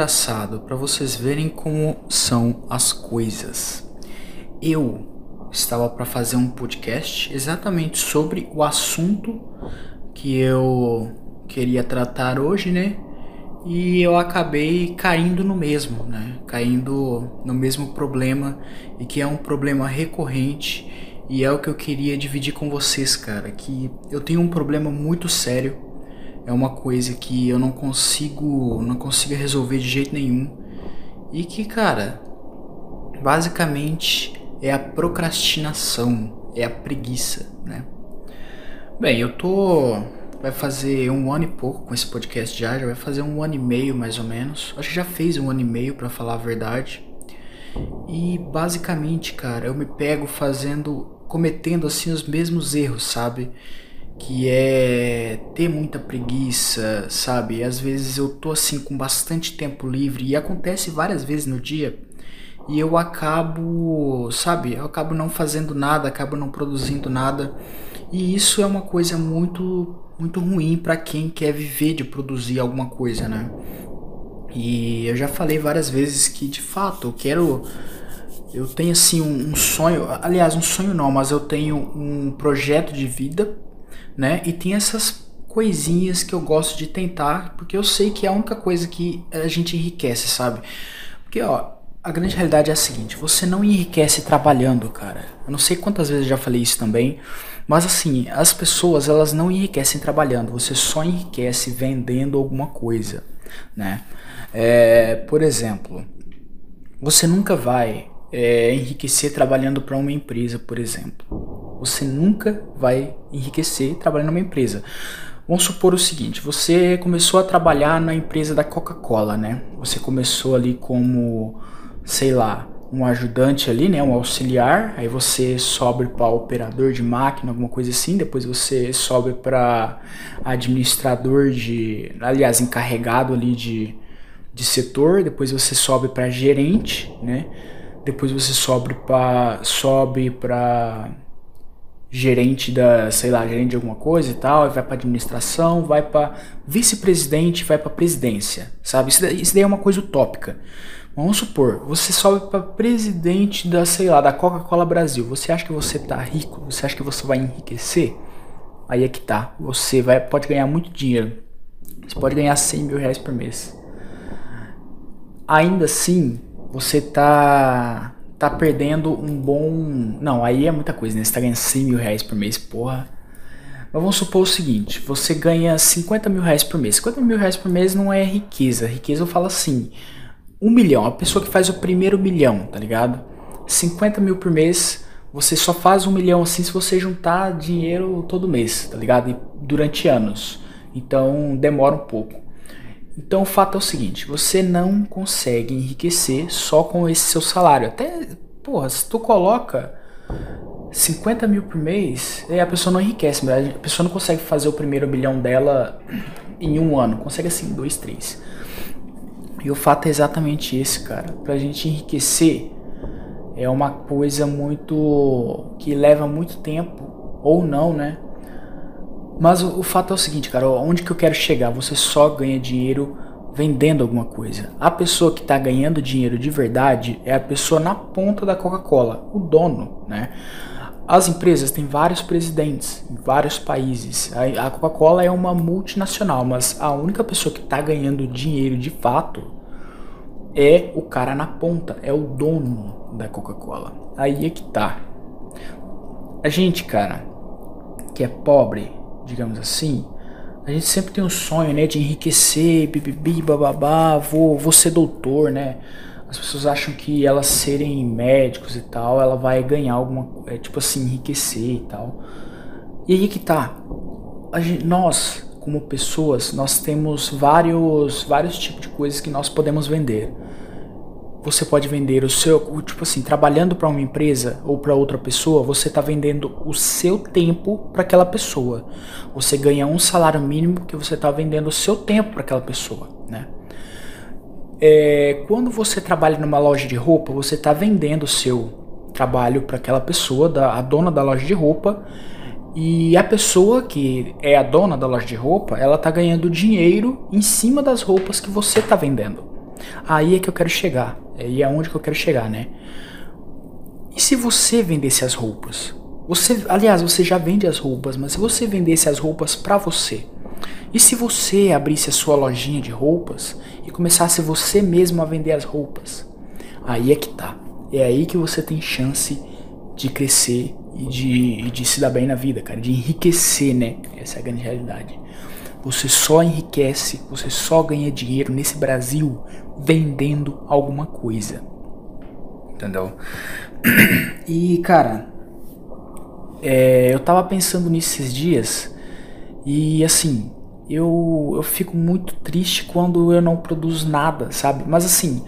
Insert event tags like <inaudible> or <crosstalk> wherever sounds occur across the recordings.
engraçado para vocês verem como são as coisas. Eu estava para fazer um podcast exatamente sobre o assunto que eu queria tratar hoje, né? E eu acabei caindo no mesmo, né? Caindo no mesmo problema e que é um problema recorrente e é o que eu queria dividir com vocês, cara, que eu tenho um problema muito sério. É uma coisa que eu não consigo, não consigo resolver de jeito nenhum. E que, cara, basicamente é a procrastinação, é a preguiça, né? Bem, eu tô vai fazer um ano e pouco com esse podcast já, já vai fazer um ano e meio mais ou menos. Acho que já fez um ano e meio para falar a verdade. E basicamente, cara, eu me pego fazendo, cometendo assim os mesmos erros, sabe? Que é ter muita preguiça, sabe? Às vezes eu tô assim com bastante tempo livre e acontece várias vezes no dia e eu acabo, sabe? Eu acabo não fazendo nada, acabo não produzindo nada. E isso é uma coisa muito muito ruim para quem quer viver de produzir alguma coisa, né? E eu já falei várias vezes que de fato eu quero eu tenho assim um, um sonho, aliás, um sonho não, mas eu tenho um projeto de vida, né? E tem essas coisinhas que eu gosto de tentar, porque eu sei que é a única coisa que a gente enriquece, sabe? Porque ó, a grande realidade é a seguinte: você não enriquece trabalhando, cara. Eu não sei quantas vezes eu já falei isso também, mas assim, as pessoas elas não enriquecem trabalhando, você só enriquece vendendo alguma coisa, né? É, por exemplo, você nunca vai é, enriquecer trabalhando para uma empresa, por exemplo. Você nunca vai enriquecer trabalhando numa empresa. Vamos supor o seguinte: você começou a trabalhar na empresa da Coca-Cola, né? Você começou ali como sei lá, um ajudante ali, né, um auxiliar, aí você sobe para operador de máquina, alguma coisa assim, depois você sobe para administrador de, aliás, encarregado ali de, de setor, depois você sobe para gerente, né? Depois você sobe para sobe para gerente da, sei lá, gerente de alguma coisa e tal, vai para administração, vai para vice-presidente, vai para presidência, sabe? Isso isso daí é uma coisa utópica. Vamos supor, você sobe para presidente da, sei lá, da Coca-Cola Brasil. Você acha que você tá rico? Você acha que você vai enriquecer? Aí é que tá. Você vai, pode ganhar muito dinheiro. Você pode ganhar 100 mil reais por mês. Ainda assim, você tá tá perdendo um bom. Não, aí é muita coisa, né? Você tá ganhando 100 mil reais por mês, porra. Mas vamos supor o seguinte: você ganha 50 mil reais por mês. 50 mil reais por mês não é riqueza. Riqueza eu falo assim um milhão, a pessoa que faz o primeiro milhão, tá ligado? 50 mil por mês, você só faz um milhão assim se você juntar dinheiro todo mês, tá ligado? E durante anos. Então demora um pouco. Então o fato é o seguinte: você não consegue enriquecer só com esse seu salário. Até, porra, se tu coloca 50 mil por mês, a pessoa não enriquece, a pessoa não consegue fazer o primeiro milhão dela em um ano, consegue assim, dois, três. E o fato é exatamente esse, cara. Pra gente enriquecer é uma coisa muito. que leva muito tempo, ou não, né? Mas o, o fato é o seguinte, cara, onde que eu quero chegar? Você só ganha dinheiro vendendo alguma coisa. A pessoa que está ganhando dinheiro de verdade é a pessoa na ponta da Coca-Cola, o dono, né? As empresas têm vários presidentes em vários países. A Coca-Cola é uma multinacional, mas a única pessoa que está ganhando dinheiro de fato é o cara na ponta, é o dono da Coca-Cola. Aí é que tá. A gente, cara, que é pobre, digamos assim, a gente sempre tem um sonho, né, de enriquecer, bibibi, bababá, vou, vou ser doutor, né? as pessoas acham que elas serem médicos e tal, ela vai ganhar alguma, é, tipo assim, enriquecer e tal. E aí que tá. Gente, nós, como pessoas, nós temos vários, vários tipos de coisas que nós podemos vender. Você pode vender o seu, tipo assim, trabalhando para uma empresa ou para outra pessoa, você está vendendo o seu tempo para aquela pessoa. Você ganha um salário mínimo que você está vendendo o seu tempo para aquela pessoa, né? é, quando você trabalha numa loja de roupa, você está vendendo o seu trabalho para aquela pessoa, da, a dona da loja de roupa, e a pessoa que é a dona da loja de roupa, ela está ganhando dinheiro em cima das roupas que você está vendendo. Aí é que eu quero chegar. Aí é onde que eu quero chegar, né? E se você vendesse as roupas? Você, aliás, você já vende as roupas, mas se você vendesse as roupas para você? E se você abrisse a sua lojinha de roupas e começasse você mesmo a vender as roupas? Aí é que tá. É aí que você tem chance de crescer e de, de se dar bem na vida, cara, de enriquecer, né? Essa é a grande realidade. Você só enriquece, você só ganha dinheiro nesse Brasil vendendo alguma coisa. Entendeu? <clears throat> E, cara, é, eu tava pensando nisso esses dias e assim, eu, eu fico muito triste quando eu não produzo nada, sabe? Mas assim,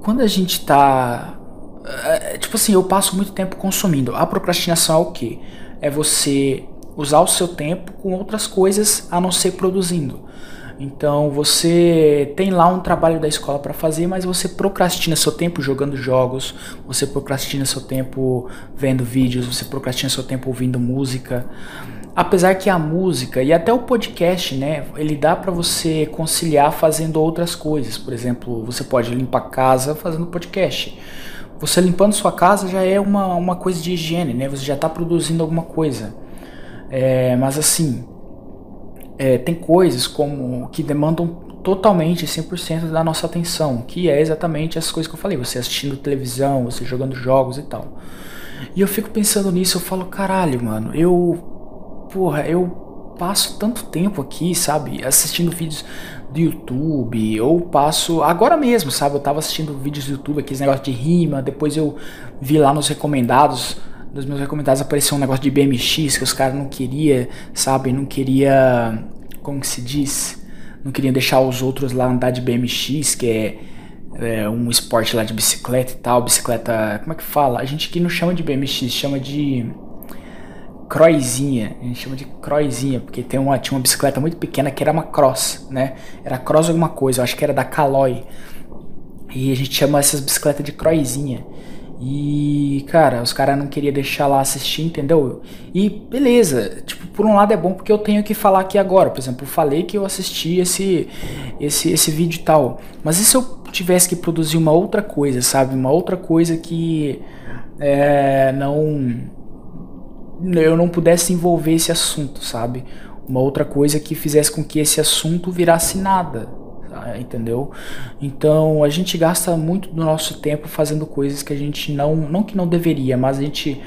quando a gente tá. É, tipo assim, eu passo muito tempo consumindo. A procrastinação é o que? É você usar o seu tempo com outras coisas a não ser produzindo. Então você tem lá um trabalho da escola para fazer, mas você procrastina seu tempo jogando jogos, você procrastina seu tempo vendo vídeos, você procrastina seu tempo ouvindo música. Apesar que a música e até o podcast, né, ele dá para você conciliar fazendo outras coisas. Por exemplo, você pode limpar a casa fazendo podcast. Você limpando sua casa já é uma, uma coisa de higiene, né? Você já está produzindo alguma coisa. É, mas assim, é, tem coisas como que demandam totalmente 100% da nossa atenção, que é exatamente as coisas que eu falei, você assistindo televisão, você jogando jogos e tal. E eu fico pensando nisso, eu falo, caralho, mano, eu porra, eu passo tanto tempo aqui, sabe, assistindo vídeos do YouTube, ou passo agora mesmo, sabe, eu tava assistindo vídeos do YouTube, aqueles negócios de rima, depois eu vi lá nos recomendados nos meus recomendados apareceu um negócio de BMX que os caras não queria, sabe, não queria, como que se diz, não queriam deixar os outros lá andar de BMX, que é, é, um esporte lá de bicicleta e tal, bicicleta, como é que fala? A gente aqui não chama de BMX, chama de croizinha, a gente chama de croizinha, porque tem uma, tinha uma bicicleta muito pequena que era uma cross, né? Era cross alguma coisa, eu acho que era da Caloi. E a gente chama essas bicicletas de croizinha. E, cara, os caras não queriam deixar lá assistir, entendeu? E beleza, tipo, por um lado é bom porque eu tenho que falar aqui agora. Por exemplo, eu falei que eu assisti esse, esse, esse vídeo e tal. Mas e se eu tivesse que produzir uma outra coisa, sabe? Uma outra coisa que é, não. Eu não pudesse envolver esse assunto, sabe? Uma outra coisa que fizesse com que esse assunto virasse nada, entendeu? Então a gente gasta muito do nosso tempo fazendo coisas que a gente não, não que não deveria, mas a gente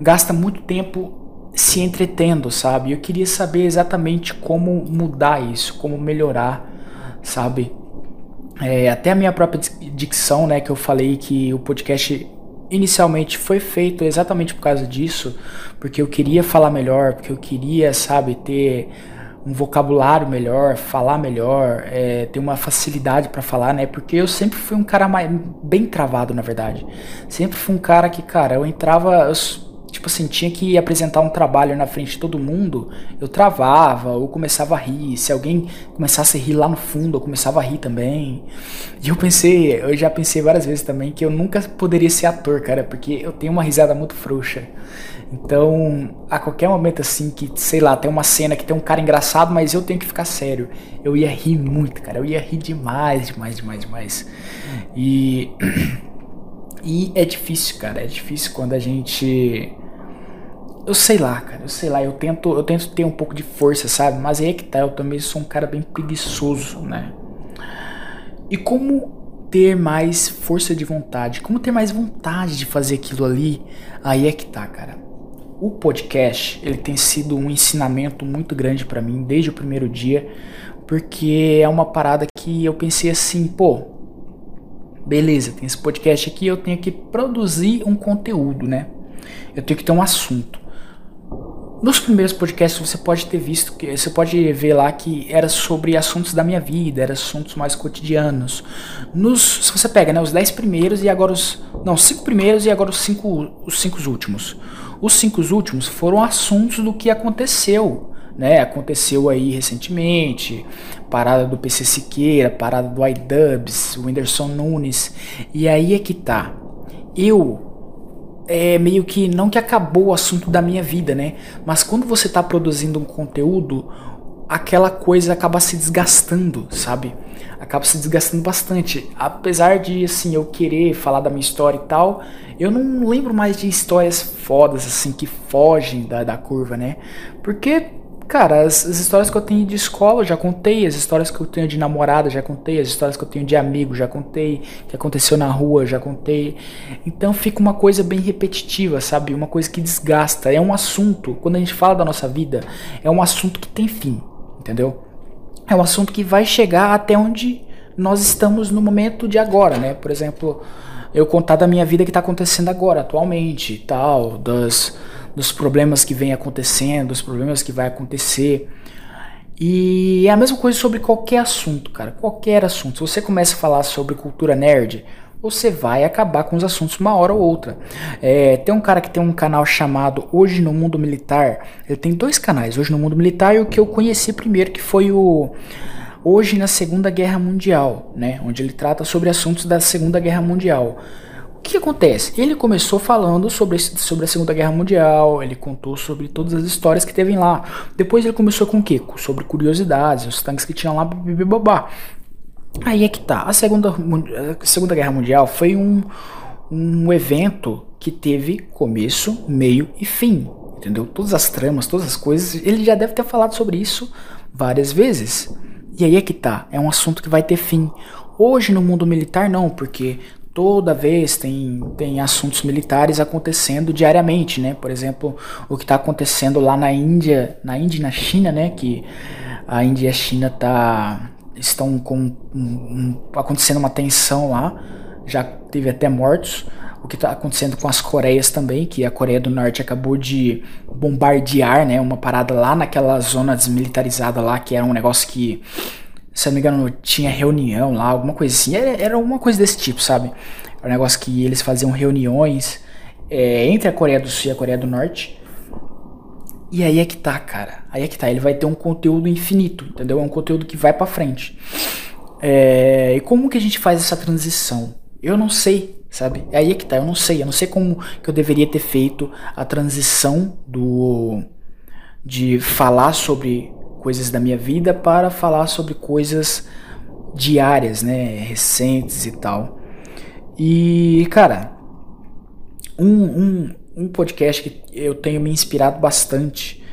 gasta muito tempo se entretendo, sabe? Eu queria saber exatamente como mudar isso, como melhorar, sabe? É, até a minha própria dicção, né, que eu falei que o podcast inicialmente foi feito exatamente por causa disso, porque eu queria falar melhor, porque eu queria, sabe, ter um vocabulário melhor, falar melhor, é, ter uma facilidade para falar, né? Porque eu sempre fui um cara mais, bem travado, na verdade. Sempre fui um cara que, cara, eu entrava, eu, tipo assim, tinha que apresentar um trabalho na frente de todo mundo, eu travava, ou começava a rir. Se alguém começasse a rir lá no fundo, eu começava a rir também. E eu pensei, eu já pensei várias vezes também que eu nunca poderia ser ator, cara, porque eu tenho uma risada muito frouxa. Então, a qualquer momento assim que, sei lá, tem uma cena que tem um cara engraçado, mas eu tenho que ficar sério. Eu ia rir muito, cara. Eu ia rir demais, demais, demais, demais. E <clears throat> e é difícil, cara. É difícil quando a gente eu sei lá, cara. Eu sei lá, eu tento, eu tento ter um pouco de força, sabe? Mas aí é que tá, eu também sou um cara bem preguiçoso, né? E como ter mais força de vontade? Como ter mais vontade de fazer aquilo ali? Aí é que tá, cara o podcast ele tem sido um ensinamento muito grande para mim desde o primeiro dia, porque é uma parada que eu pensei assim, pô, beleza, tem esse podcast aqui, eu tenho que produzir um conteúdo, né? Eu tenho que ter um assunto. Nos primeiros podcasts você pode ter visto que você pode ver lá que era sobre assuntos da minha vida, era assuntos mais cotidianos. Nos, se você pega, né, os 10 primeiros e agora os não, 5 primeiros e agora os 5 os cinco últimos. Os cinco últimos foram assuntos do que aconteceu, né? Aconteceu aí recentemente, parada do PC Siqueira, parada do iDubbbz, o Whindersson Nunes. E aí é que tá. Eu é meio que não que acabou o assunto da minha vida, né? Mas quando você está produzindo um conteúdo, aquela coisa acaba se desgastando, sabe? Acaba se desgastando bastante. Apesar de, assim, eu querer falar da minha história e tal, eu não lembro mais de histórias fodas, assim, que fogem da, da curva, né? Porque Cara, as, as, histórias que eu tenho de escola já contei, as histórias que eu tenho de namorada já contei, as histórias que eu tenho de amigo já contei, que aconteceu na rua já contei. Então fica uma coisa bem repetitiva, sabe? Uma coisa que desgasta. É um assunto, quando a gente fala da nossa vida, é um assunto que tem fim, entendeu? É um assunto que vai chegar até onde nós estamos no momento de agora, né? Por exemplo, eu contar da minha vida que está acontecendo agora, atualmente, tal, das dos problemas que vem acontecendo, dos problemas que vai acontecer. E é a mesma coisa sobre qualquer assunto, cara. Qualquer assunto. Se você começa a falar sobre cultura nerd, você vai acabar com os assuntos uma hora ou outra. É, tem um cara que tem um canal chamado Hoje no Mundo Militar. Ele tem dois canais, Hoje no Mundo Militar e o que eu conheci primeiro, que foi o Hoje na Segunda Guerra Mundial, né? Onde ele trata sobre assuntos da Segunda Guerra Mundial. O que acontece? Ele começou falando sobre, sobre a Segunda Guerra Mundial, ele contou sobre todas as histórias que teve lá. Depois ele começou com o quê? Sobre curiosidades, os tanques que tinham lá, babá. Aí é que tá. A Segunda, a Segunda Guerra Mundial foi um, um evento que teve começo, meio e fim. Entendeu? Todas as tramas, todas as coisas. Ele já deve ter falado sobre isso várias vezes. E aí é que tá. É um assunto que vai ter fim. Hoje no mundo militar não, porque toda vez tem, tem assuntos militares acontecendo diariamente, né? Por exemplo, o que está acontecendo lá na Índia, na Índia e na China, né? Que a Índia e a China tá, estão com um, um, acontecendo uma tensão lá, já teve até mortos. O que está acontecendo com as Coreias também, que a Coreia do Norte acabou de bombardear, né? Uma parada lá naquela zona desmilitarizada lá, que era um negócio que se eu não me engano, tinha reunião lá, alguma coisa assim. Era, era alguma coisa desse tipo, sabe? Era um negócio que eles faziam reuniões é, entre a Coreia do Sul e a Coreia do Norte. E aí é que tá, cara. Aí é que tá. Ele vai ter um conteúdo infinito, entendeu? É um conteúdo que vai para frente. É, e como que a gente faz essa transição? Eu não sei, sabe? Aí é que tá. Eu não sei. Eu não sei como que eu deveria ter feito a transição do de falar sobre coisas da minha vida para falar sobre coisas diárias, né, recentes e tal. E, cara, um, um, um podcast que eu tenho me inspirado bastante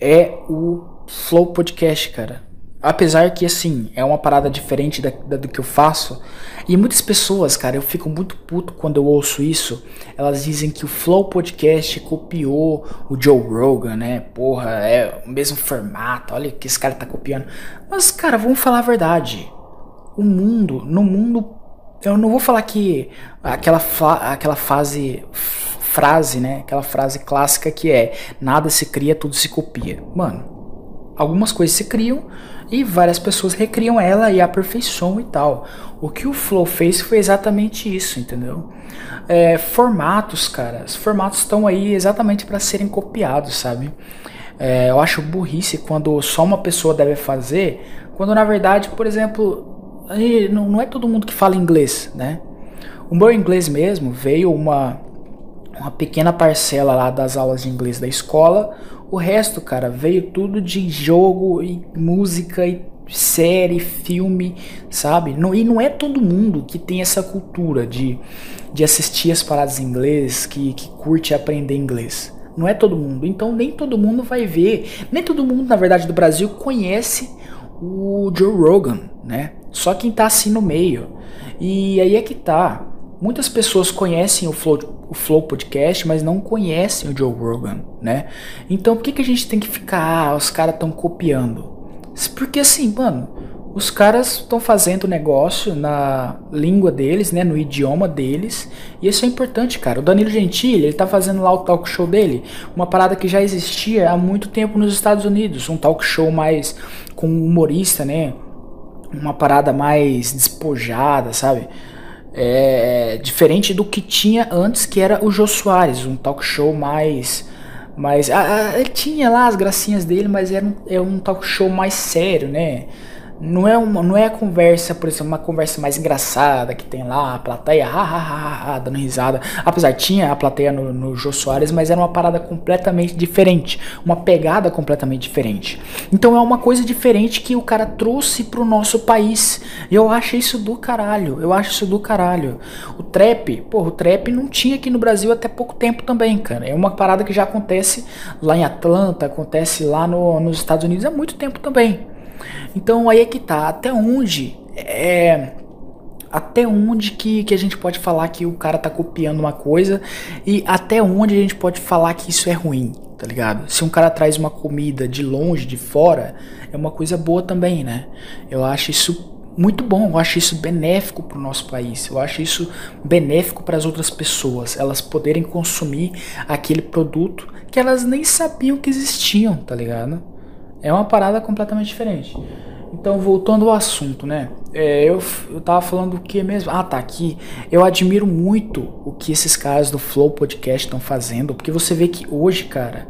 é o Flow Podcast, cara. Apesar que, assim, é uma parada diferente da, da, do que eu faço. E muitas pessoas, cara, eu fico muito puto quando eu ouço isso. Elas dizem que o Flow Podcast copiou o Joe Rogan, né? Porra, é o mesmo formato. Olha que esse cara tá copiando. Mas, cara, vamos falar a verdade. O mundo, no mundo. Eu não vou falar que aquela, aquela fase frase, né? Aquela frase clássica que é nada se cria, tudo se copia. Mano, algumas coisas se criam e várias pessoas recriam ela e aperfeiçoam e tal. O que o Flow fez foi exatamente isso, entendeu? É, formatos, cara, os formatos estão aí exatamente para serem copiados, sabe? É, eu acho burrice quando só uma pessoa deve fazer, quando na verdade, por exemplo, não, é todo mundo que fala inglês, né? O meu inglês mesmo veio uma, uma pequena parcela lá das aulas de inglês da escola, o resto, cara, veio tudo de jogo e música e série, filme, sabe? Não, e não é todo mundo que tem essa cultura de, de assistir as paradas em inglês, que, que curte aprender inglês. Não é todo mundo. Então nem todo mundo vai ver. Nem todo mundo, na verdade, do Brasil conhece o Joe Rogan, né? Só quem tá assim no meio. E aí é que tá. Muitas pessoas conhecem o Flow, o Flow Podcast, mas não conhecem o Joe Rogan, né? Então por que, que a gente tem que ficar, ah, os caras estão copiando? Porque assim, mano, os caras estão fazendo negócio na língua deles, né, no idioma deles, e isso é importante, cara. O Danilo Gentili, ele tá fazendo lá o talk show dele, uma parada que já existia há muito tempo nos Estados Unidos, um talk show mais com humorista, né? Uma parada mais despojada, sabe? É, diferente do que tinha antes, que era o Jô Soares, um talk show mais. mais ah, ele tinha lá as gracinhas dele, mas era um, é um talk show mais sério, né? Não é, uma, não é a conversa, por exemplo, uma conversa mais engraçada que tem lá a plateia, ha, ha, ha, ha, dando risada. Apesar, tinha a plateia no, no Jô Soares, mas era uma parada completamente diferente, uma pegada completamente diferente. Então é uma coisa diferente que o cara trouxe pro nosso país. E eu acho isso do caralho, eu acho isso do caralho. O trap, pô, o trap não tinha aqui no Brasil até pouco tempo também, cara. É uma parada que já acontece lá em Atlanta, acontece lá no, nos Estados Unidos há muito tempo também. Então aí é que tá, até onde é até onde que, que a gente pode falar que o cara tá copiando uma coisa e até onde a gente pode falar que isso é ruim, tá ligado? Se um cara traz uma comida de longe, de fora, é uma coisa boa também, né? Eu acho isso muito bom, eu acho isso benéfico para o nosso país, eu acho isso benéfico para as outras pessoas, elas poderem consumir aquele produto que elas nem sabiam que existiam, tá ligado? É uma parada completamente diferente. Então, voltando ao assunto, né? É, eu, eu tava falando o que mesmo? Ah, tá aqui. Eu admiro muito o que esses caras do Flow Podcast estão fazendo, porque você vê que hoje, cara,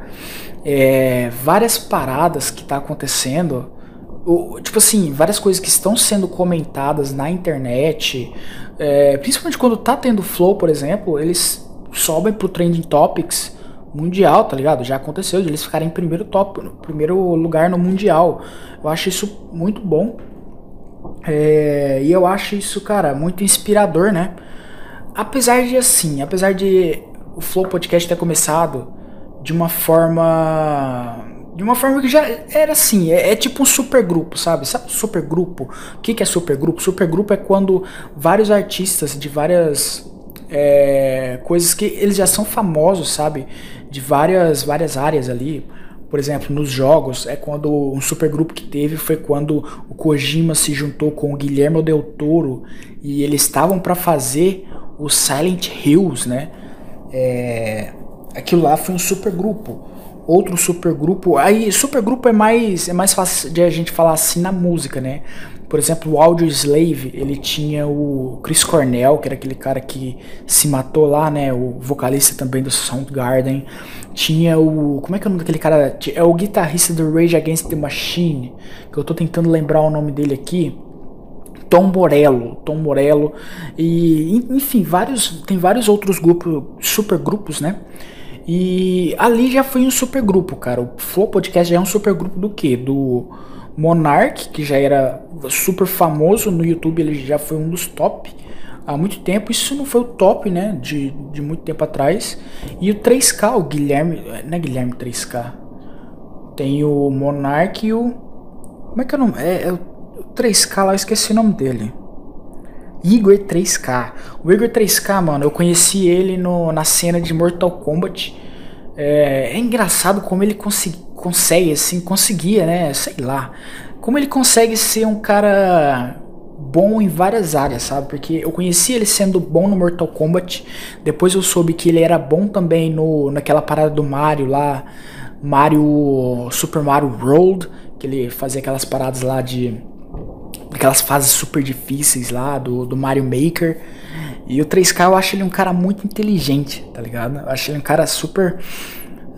é, várias paradas que tá acontecendo, o, tipo assim, várias coisas que estão sendo comentadas na internet, é, principalmente quando tá tendo Flow, por exemplo, eles sobem pro Trending Topics mundial, tá ligado? Já aconteceu de eles ficarem em primeiro top, primeiro lugar no mundial. Eu acho isso muito bom. É, e eu acho isso, cara, muito inspirador, né? Apesar de assim, apesar de o Flow Podcast ter começado de uma forma de uma forma que já era assim, é, é tipo um super grupo, sabe? Sabe super grupo? O que, que é super grupo? Super grupo é quando vários artistas de várias é, coisas que eles já são famosos, sabe? De várias, várias áreas ali. Por exemplo, nos jogos, é quando um supergrupo que teve foi quando o Kojima se juntou com o Guilherme Del Toro e eles estavam para fazer o Silent Hills, né? É, aquilo lá foi um supergrupo. Outro supergrupo, aí supergrupo é mais é mais fácil de a gente falar assim na música, né? Por exemplo, o Audio Slave, ele tinha o Chris Cornell, que era aquele cara que se matou lá, né? O vocalista também do Soundgarden. Tinha o. Como é que é o nome daquele cara? É o guitarrista do Rage Against the Machine, que eu tô tentando lembrar o nome dele aqui. Tom Morello, Tom Morello e enfim, vários tem vários outros grupos, super grupos, né? E ali já foi um super grupo, cara. O Flow Podcast já é um super grupo do quê? Do Monark, que já era super famoso no YouTube, ele já foi um dos top há muito tempo. Isso não foi o top, né? De, de muito tempo atrás. E o 3K, o Guilherme. Não é Guilherme 3K. Tem o Monark e o. Como é que é o nome? É, é o 3K lá, eu esqueci o nome dele. Igor 3K. O Igor 3K, mano, eu conheci ele no, na cena de Mortal Kombat. É, é engraçado como ele consegue consegue, assim, conseguia, né? Sei lá. Como ele consegue ser um cara bom em várias áreas, sabe? Porque eu conheci ele sendo bom no Mortal Kombat, depois eu soube que ele era bom também no naquela parada do Mario lá, Mario Super Mario World, que ele fazia aquelas paradas lá de aquelas fases super difíceis lá do, do Mario Maker. E o 3K eu acho ele um cara muito inteligente, tá ligado? Eu acho ele um cara super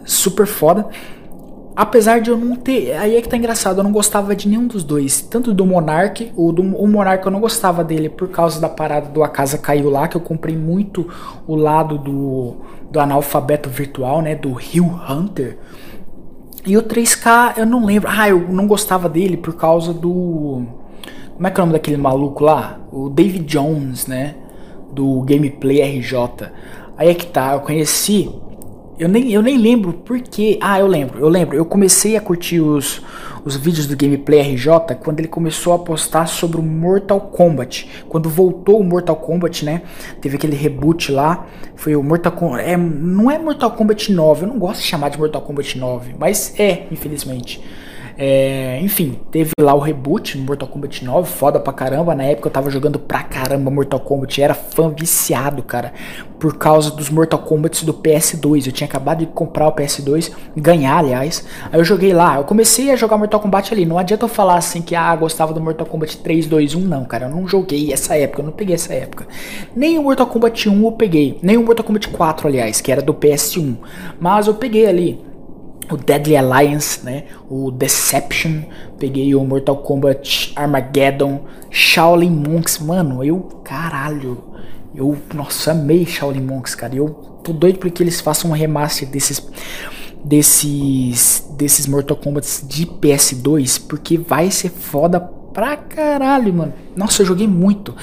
super foda. Apesar de eu não ter. Aí é que tá engraçado, eu não gostava de nenhum dos dois. Tanto do Monark, o do o Monark eu não gostava dele por causa da parada do A Casa Caiu Lá, que eu comprei muito o lado do, do analfabeto virtual, né? Do Hill Hunter. E o 3K eu não lembro. Ah, eu não gostava dele por causa do. Como é que é o nome daquele maluco lá? O David Jones, né? Do Gameplay RJ. Aí é que tá, eu conheci eu nem, eu nem lembro por quê. Ah, eu lembro, eu lembro. Eu comecei a curtir os, os vídeos do Gameplay RJ quando ele começou a postar sobre o Mortal Kombat. Quando voltou o Mortal Kombat, né? Teve aquele reboot lá. Foi o Mortal Kombat. É, não é Mortal Kombat 9, eu não gosto de chamar de Mortal Kombat 9, mas é, infelizmente. É, enfim, teve lá o reboot no Mortal Kombat 9, foda pra caramba. Na época eu tava jogando pra caramba Mortal Kombat, era fã viciado, cara, por causa dos Mortal Kombat do PS2. Eu tinha acabado de comprar o PS2, ganhar, aliás. Aí eu joguei lá, eu comecei a jogar Mortal Kombat ali. Não adianta eu falar assim que ah, gostava do Mortal Kombat 3, 2, 1, não, cara. Eu não joguei essa época, eu não peguei essa época. Nem o Mortal Kombat 1 eu peguei, nem o Mortal Kombat 4, aliás, que era do PS1. Mas eu peguei ali o Deadly Alliance, né? O Deception, peguei o Mortal Kombat Armageddon, Shaolin Monks, mano, eu caralho, eu nossa amei Shaolin Monks, cara. Eu tô doido porque eles façam um remaster desses desses desses Mortal Kombat de PS2, porque vai ser foda pra caralho, mano. Nossa, eu joguei muito.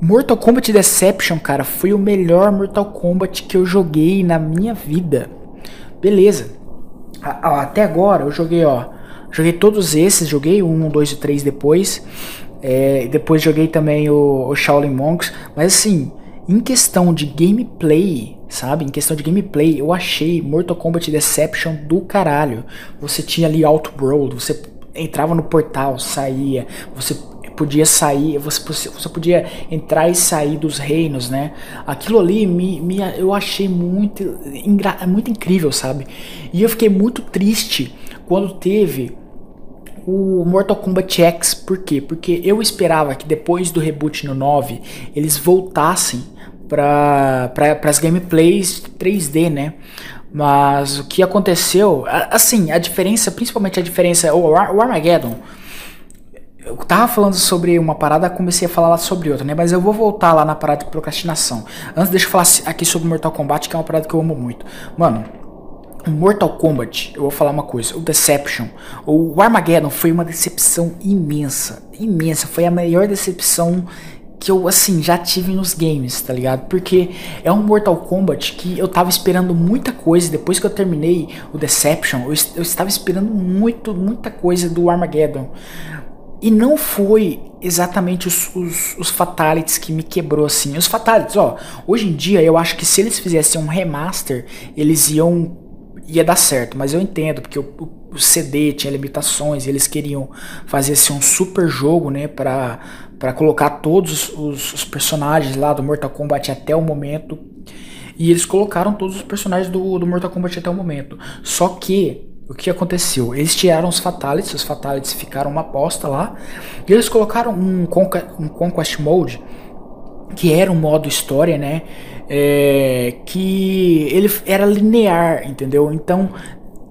Mortal Kombat Deception, cara, foi o melhor Mortal Kombat que eu joguei na minha vida. Beleza. Até agora eu joguei, ó. Joguei todos esses, joguei 1, 2 e 3 depois. É, depois joguei também o, o Shaolin Monks. Mas assim, em questão de gameplay, sabe? Em questão de gameplay, eu achei Mortal Kombat Deception do caralho. Você tinha ali Outworld, você entrava no portal, saía, você podia sair, você, você podia entrar e sair dos reinos, né? Aquilo ali me, me, eu achei muito, muito incrível, sabe? E eu fiquei muito triste quando teve o Mortal Kombat X, por quê? Porque eu esperava que depois do reboot no 9 eles voltassem para as gameplays 3D, né? Mas o que aconteceu, assim, a diferença, principalmente a diferença, o, o Armageddon, eu tava falando sobre uma parada, comecei a falar sobre outra, né? Mas eu vou voltar lá na parada de procrastinação. Antes, deixa eu falar aqui sobre Mortal Kombat, que é uma parada que eu amo muito. Mano, Mortal Kombat, eu vou falar uma coisa, o Deception, o Armageddon foi uma decepção imensa, imensa, foi a maior decepção que eu, assim, já tive nos games, tá ligado? Porque é um Mortal Kombat que eu tava esperando muita coisa, depois que eu terminei o Deception, eu, eu estava esperando muito, muita coisa do Armageddon. E não foi exatamente os, os, os, fatalities que me quebrou assim. Os fatalities, ó, hoje em dia eu acho que se eles fizessem um remaster, eles iam ia dar certo, mas eu entendo porque o, o CD tinha limitações, eles queriam fazer assim, um super jogo, né, para para colocar todos os, os, personagens lá do Mortal Kombat até o momento. E eles colocaram todos os personagens do, do Mortal Kombat até o momento. Só que o que aconteceu? Eles tiraram os Fatalities, os Fatalities ficaram uma aposta lá, e eles colocaram um, um Conquest Mode, que era um modo história, né? É, que ele era linear, entendeu? Então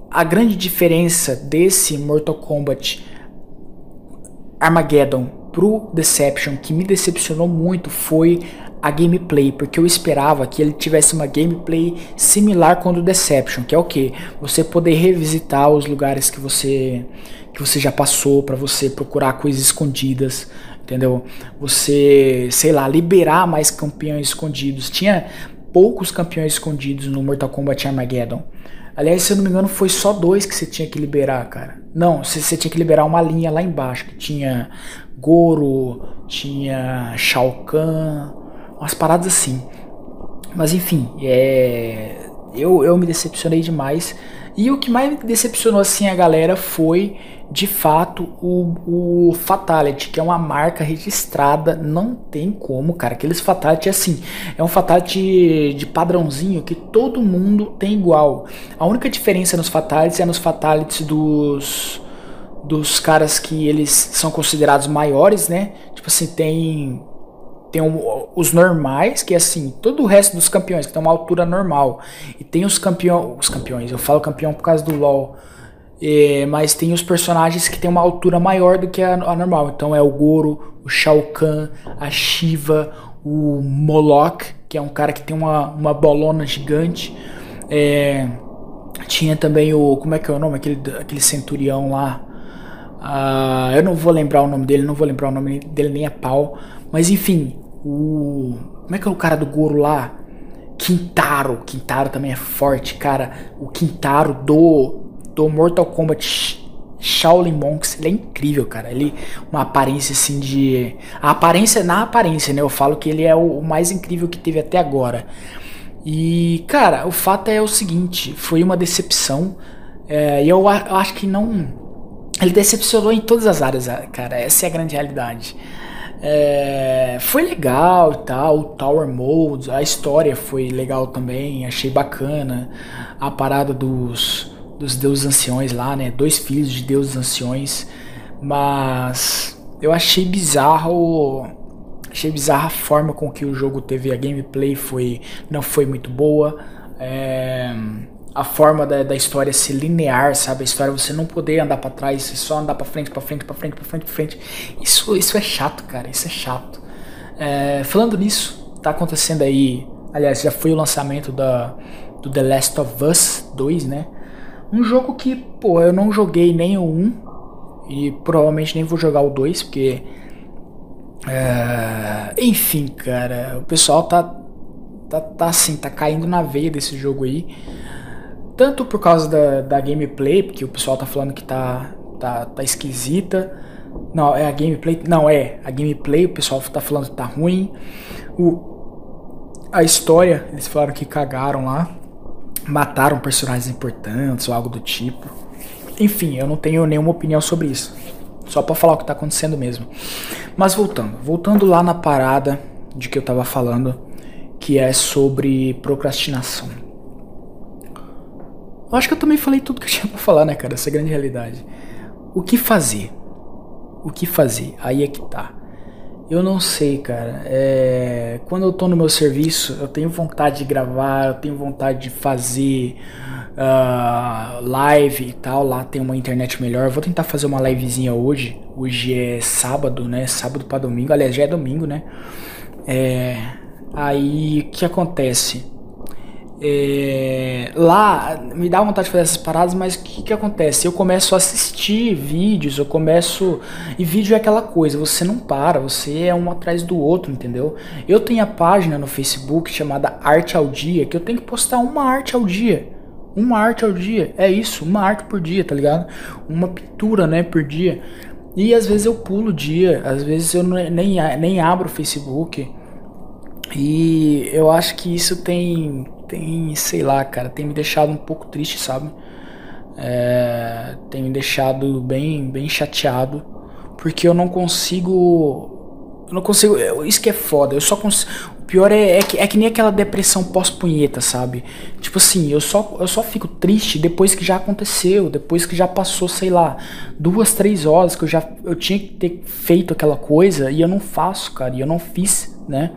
a grande diferença desse Mortal Kombat Armageddon pro Deception, que me decepcionou muito, foi a gameplay, porque eu esperava que ele tivesse uma gameplay similar com o do Deception, que é o que? Você poder revisitar os lugares que você que você já passou para você procurar coisas escondidas, entendeu? Você, sei lá, liberar mais campeões escondidos. Tinha poucos campeões escondidos no Mortal Kombat Armageddon. Aliás, se eu não me engano, foi só dois que você tinha que liberar, cara. Não, você, tinha que liberar uma linha lá embaixo, que tinha Goro, tinha Shao Kahn, umas paradas assim. Mas enfim, é, eu, eu me decepcionei demais. E o que mais me decepcionou assim a galera foi de fato o, o Fatality, que é uma marca registrada, não tem como, cara. Aqueles Fatality assim, é um Fatality de padrãozinho que todo mundo tem igual. A única diferença nos Fatalities é nos Fatalities dos dos caras que eles são considerados maiores, né? Tipo assim, tem tem um, os normais, que é assim, todo o resto dos campeões que tem uma altura normal. E tem os campeões, os campeões, eu falo campeão por causa do LoL. É, mas tem os personagens que tem uma altura maior do que a, a, normal. Então é o Goro, o Shao Kahn, a Shiva, o Moloch, que é um cara que tem uma, uma bolona gigante. É, tinha também o. Como é que é o nome? Aquele, aquele centurião lá. Uh, eu não vou lembrar o nome dele, não vou lembrar o nome dele nem a pau. Mas enfim, o. Como é que é o cara do Goro lá? Quintaro. Quintaro também é forte, cara. O Quintaro do, do Mortal Kombat Shaolin Monks, ele é incrível, cara. Ele uma aparência assim de a aparência na aparência, né? Eu falo que ele é o, mais incrível que teve até agora. E, cara, o fato é o seguinte, foi uma decepção. É, e eu acho que não ele decepcionou em todas as áreas, cara. Essa é a grande realidade. É, foi legal e tal, o Tower Mode, a história foi legal também, achei bacana. A parada dos, dos deuses anciões lá, né? Dois filhos de deuses anciões. Mas eu achei bizarro. Achei bizarra a forma com que o jogo teve a gameplay, foi, não foi muito boa. É, a forma da, da história ser linear, sabe? A história você não poder andar para trás, você só andar para frente, para frente, para frente, para frente, para frente. Isso, isso é chato, cara. Isso é chato. É, falando nisso, tá acontecendo aí. Aliás, já foi o lançamento da, do The Last of Us 2, né? Um jogo que, pô, eu não joguei nem o 1 e provavelmente nem vou jogar o 2, porque. É, enfim, cara, o pessoal tá, tá, tá assim, tá caindo na veia desse jogo aí. Tanto por causa da, da gameplay, porque o pessoal tá falando que tá, tá, tá esquisita. Não, é a gameplay. Não, é. A gameplay, o pessoal tá falando que tá ruim. O, a história, eles falaram que cagaram lá. Mataram personagens importantes ou algo do tipo. Enfim, eu não tenho nenhuma opinião sobre isso. Só para falar o que tá acontecendo mesmo. Mas voltando. Voltando lá na parada de que eu tava falando. Que é sobre procrastinação. Eu acho que eu também falei tudo que eu tinha pra falar, né, cara? Essa é a grande realidade. O que fazer? O que fazer? Aí é que tá. Eu não sei, cara. É... Quando eu tô no meu serviço, eu tenho vontade de gravar, eu tenho vontade de fazer uh, live e tal. Lá tem uma internet melhor. Eu vou tentar fazer uma livezinha hoje. Hoje é sábado, né? Sábado para domingo. Aliás, já é domingo, né? É... Aí o que acontece? É, lá me dá vontade de fazer essas paradas, mas o que, que acontece? Eu começo a assistir vídeos, eu começo. E vídeo é aquela coisa, você não para, você é um atrás do outro, entendeu? Eu tenho a página no Facebook chamada Arte ao Dia, que eu tenho que postar uma arte ao dia. Uma arte ao dia, é isso, uma arte por dia, tá ligado? Uma pintura, né, por dia. E às vezes eu pulo o dia, às vezes eu nem, nem abro o Facebook. E eu acho que isso tem tem, sei lá, cara, tem me deixado um pouco triste, sabe? É, tem me deixado bem, bem chateado, porque eu não consigo. Eu não consigo. Isso que é foda. Eu só consigo. O pior é, é, que, é que nem aquela depressão pós-punheta, sabe? Tipo assim, eu só, eu só fico triste depois que já aconteceu, depois que já passou, sei lá, duas, três horas que eu já eu tinha que ter feito aquela coisa e eu não faço, cara, e eu não fiz, né?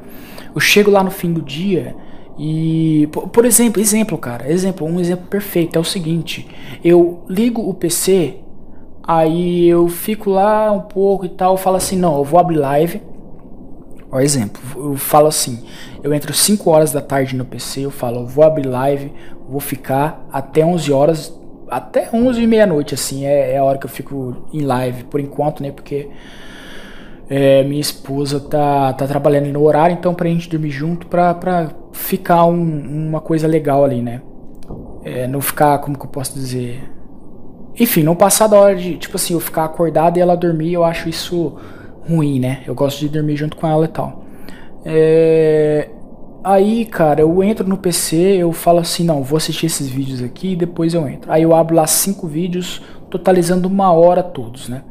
Eu chego lá no fim do dia e, por exemplo, exemplo, cara, exemplo, um exemplo perfeito é o seguinte: eu ligo o PC, aí eu fico lá um pouco e tal, falo assim, não, eu vou abrir live. Ó, exemplo, eu falo assim, eu entro 5 horas da tarde no PC, eu falo, eu vou abrir live, vou ficar até 11 horas, até 11 e meia-noite, assim, é, é a hora que eu fico em live, por enquanto, né, porque é, minha esposa tá, tá trabalhando no horário, então pra gente dormir junto, pra, pra ficar um, uma coisa legal ali, né? É, não ficar, como que eu posso dizer? Enfim, não passar da hora de, tipo assim, eu ficar acordado e ela dormir, eu acho isso ruim, né? Eu gosto de dormir junto com ela e tal. É... Aí, cara, eu entro no PC, eu falo assim, não, vou assistir esses vídeos aqui e depois eu entro. Aí eu abro lá cinco vídeos, totalizando uma hora todos, né?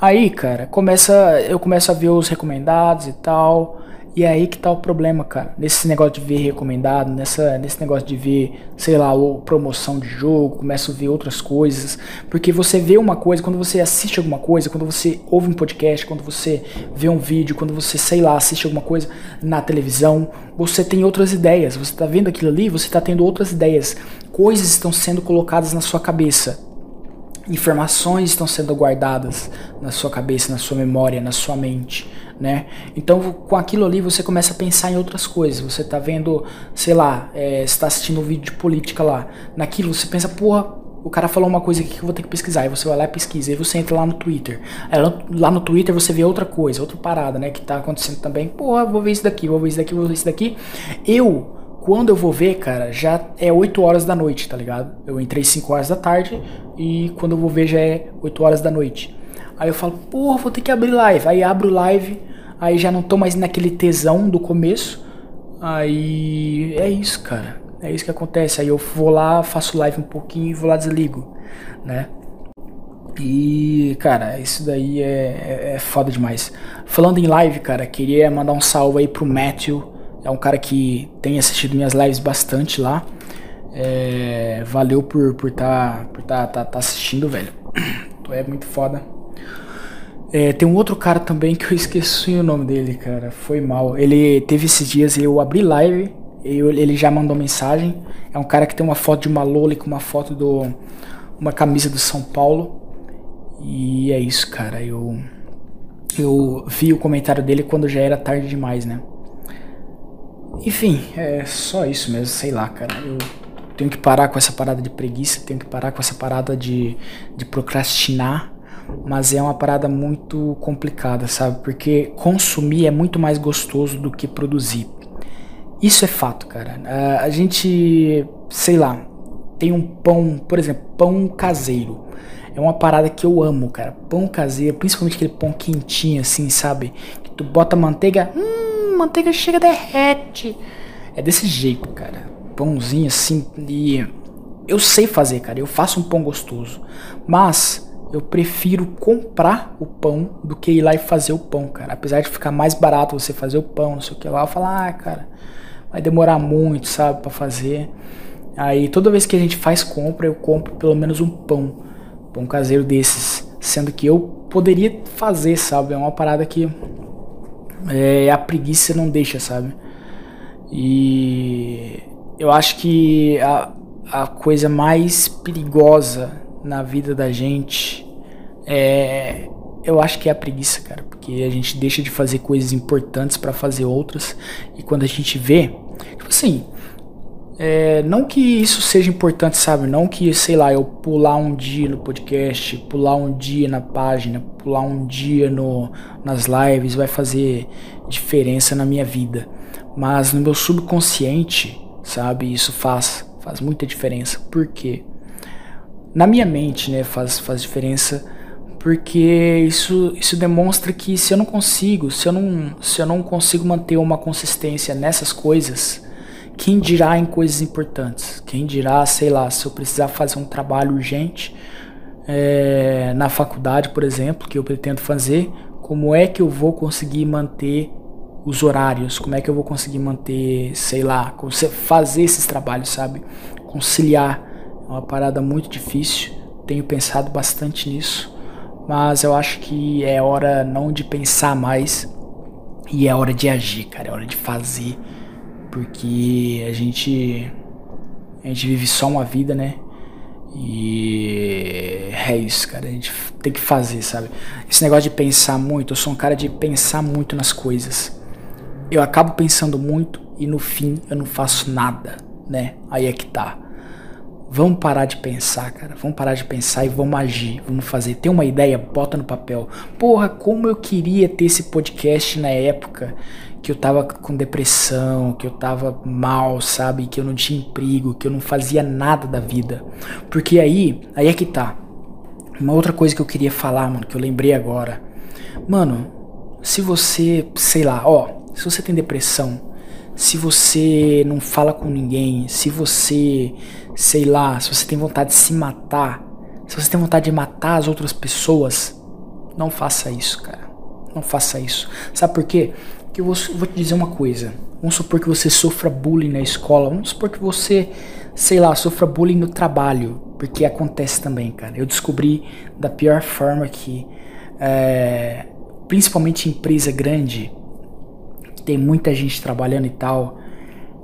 Aí, cara, começa, eu começo a ver os recomendados e tal. E é aí que tá o problema, cara. Nesse negócio de ver recomendado, nessa, nesse negócio de ver, sei lá, ou promoção de jogo, começo a ver outras coisas. Porque você vê uma coisa, quando você assiste alguma coisa, quando você ouve um podcast, quando você vê um vídeo, quando você, sei lá, assiste alguma coisa na televisão, você tem outras ideias. Você tá vendo aquilo ali, você tá tendo outras ideias. Coisas estão sendo colocadas na sua cabeça informações estão sendo guardadas na sua cabeça, na sua memória, na sua mente, né? Então, com aquilo ali, você começa a pensar em outras coisas. Você está vendo, sei lá, é, está assistindo um vídeo de política lá. Naquilo, você pensa, porra, o cara falou uma coisa aqui que eu vou ter que pesquisar. Aí você vai lá e pesquisa. Aí você entra lá no Twitter. Aí lá no Twitter você vê outra coisa, outra parada, né? Que está acontecendo também. Porra, vou ver isso daqui, vou ver isso daqui, vou ver isso daqui. Eu quando eu vou ver, cara, já é 8 horas da noite, tá ligado? Eu entrei 5 horas da tarde e quando eu vou ver já é 8 horas da noite. Aí eu falo, porra, vou ter que abrir live. Aí abro live, aí já não tô mais naquele tesão do começo. Aí é isso, cara. É isso que acontece. Aí eu vou lá, faço live um pouquinho e vou lá desligo, né? E, cara, isso daí é, é, é foda demais. Falando em live, cara, queria mandar um salve aí pro Matthew é um cara que tem assistido minhas lives bastante lá. É, valeu por estar por tá, por tá, tá, tá assistindo, velho. <clears throat> Tu é muito foda. É, tem um outro cara também que eu esqueci o nome dele, cara. Foi mal. Ele teve esses dias, eu abri live ele já mandou mensagem. É um cara que tem uma foto de uma Loli com uma foto do. uma camisa do São Paulo. E é isso, cara. Eu. Eu vi o comentário dele quando já era tarde demais, né? Enfim, é só isso mesmo, sei lá, cara. Eu tenho que parar com essa parada de preguiça, tenho que parar com essa parada de, de procrastinar. Mas é uma parada muito complicada, sabe? Porque consumir é muito mais gostoso do que produzir. Isso é fato, cara. A gente, sei lá, tem um pão, por exemplo, pão caseiro. É uma parada que eu amo, cara. Pão caseiro, principalmente aquele pão quentinho, assim, sabe? Que tu bota manteiga, hum, manteiga chega derrete. É desse jeito, cara. Pãozinho assim, e eu sei fazer, cara. Eu faço um pão gostoso. Mas eu prefiro comprar o pão do que ir lá e fazer o pão, cara. Apesar de ficar mais barato você fazer o pão, não sei o que lá, eu falo, ah, cara, vai demorar muito, sabe, para fazer. Aí toda vez que a gente faz compra, eu compro pelo menos um pão, pão caseiro desses, sendo que eu poderia fazer, sabe? É uma parada que é, a preguiça não deixa, sabe? E eu acho que a, a coisa mais perigosa na vida da gente é eu acho que é a preguiça, cara, porque a gente deixa de fazer coisas importantes para fazer outras e quando a gente vê, tipo assim, é, não que isso seja importante, sabe? Não que, sei lá, eu pular um dia no podcast, pular um dia na página, pular um dia no, nas lives vai fazer diferença na minha vida. Mas no meu subconsciente, sabe, isso faz, faz muita diferença. Por quê? na minha mente, né, faz, faz diferença porque isso, isso demonstra que se eu não consigo, se eu não, se eu não consigo manter uma consistência nessas coisas, quem dirá em coisas importantes? Quem dirá, sei lá, se eu precisar fazer um trabalho urgente é, na faculdade, por exemplo, que eu pretendo fazer, como é que eu vou conseguir manter os horários? Como é que eu vou conseguir manter, sei lá, fazer esses trabalhos, sabe? Conciliar é uma parada muito difícil. Tenho pensado bastante nisso, mas eu acho que é hora não de pensar mais e é hora de agir, cara, é hora de fazer, porque a gente a gente vive só uma vida, né? E é isso, cara. A gente tem que fazer, sabe? Esse negócio de pensar muito, eu sou um cara de pensar muito nas coisas. Eu acabo pensando muito e no fim eu não faço nada, né? Aí é que tá. Vamos parar de pensar, cara. Vamos parar de pensar e vamos agir. Vamos fazer. Tem uma ideia? Bota no papel. Porra, como eu queria ter esse podcast na época que eu tava com depressão, que eu tava mal, sabe? Que eu não tinha emprego, que eu não fazia nada da vida. Porque aí, aí é que tá. Uma outra coisa que eu queria falar, mano, que eu lembrei agora. Mano, se você, sei lá, ó, se você tem depressão, se você não fala com ninguém, se você, sei lá, se você tem vontade de se matar, se você tem vontade de matar as outras pessoas, não faça isso, cara. Não faça isso. Sabe por quê? Porque eu vou, vou te dizer uma coisa. Vamos supor que você sofra bullying na escola. Vamos supor que você, sei lá, sofra bullying no trabalho. Porque acontece também, cara. Eu descobri da pior forma que, é, principalmente em empresa grande, tem muita gente trabalhando e tal,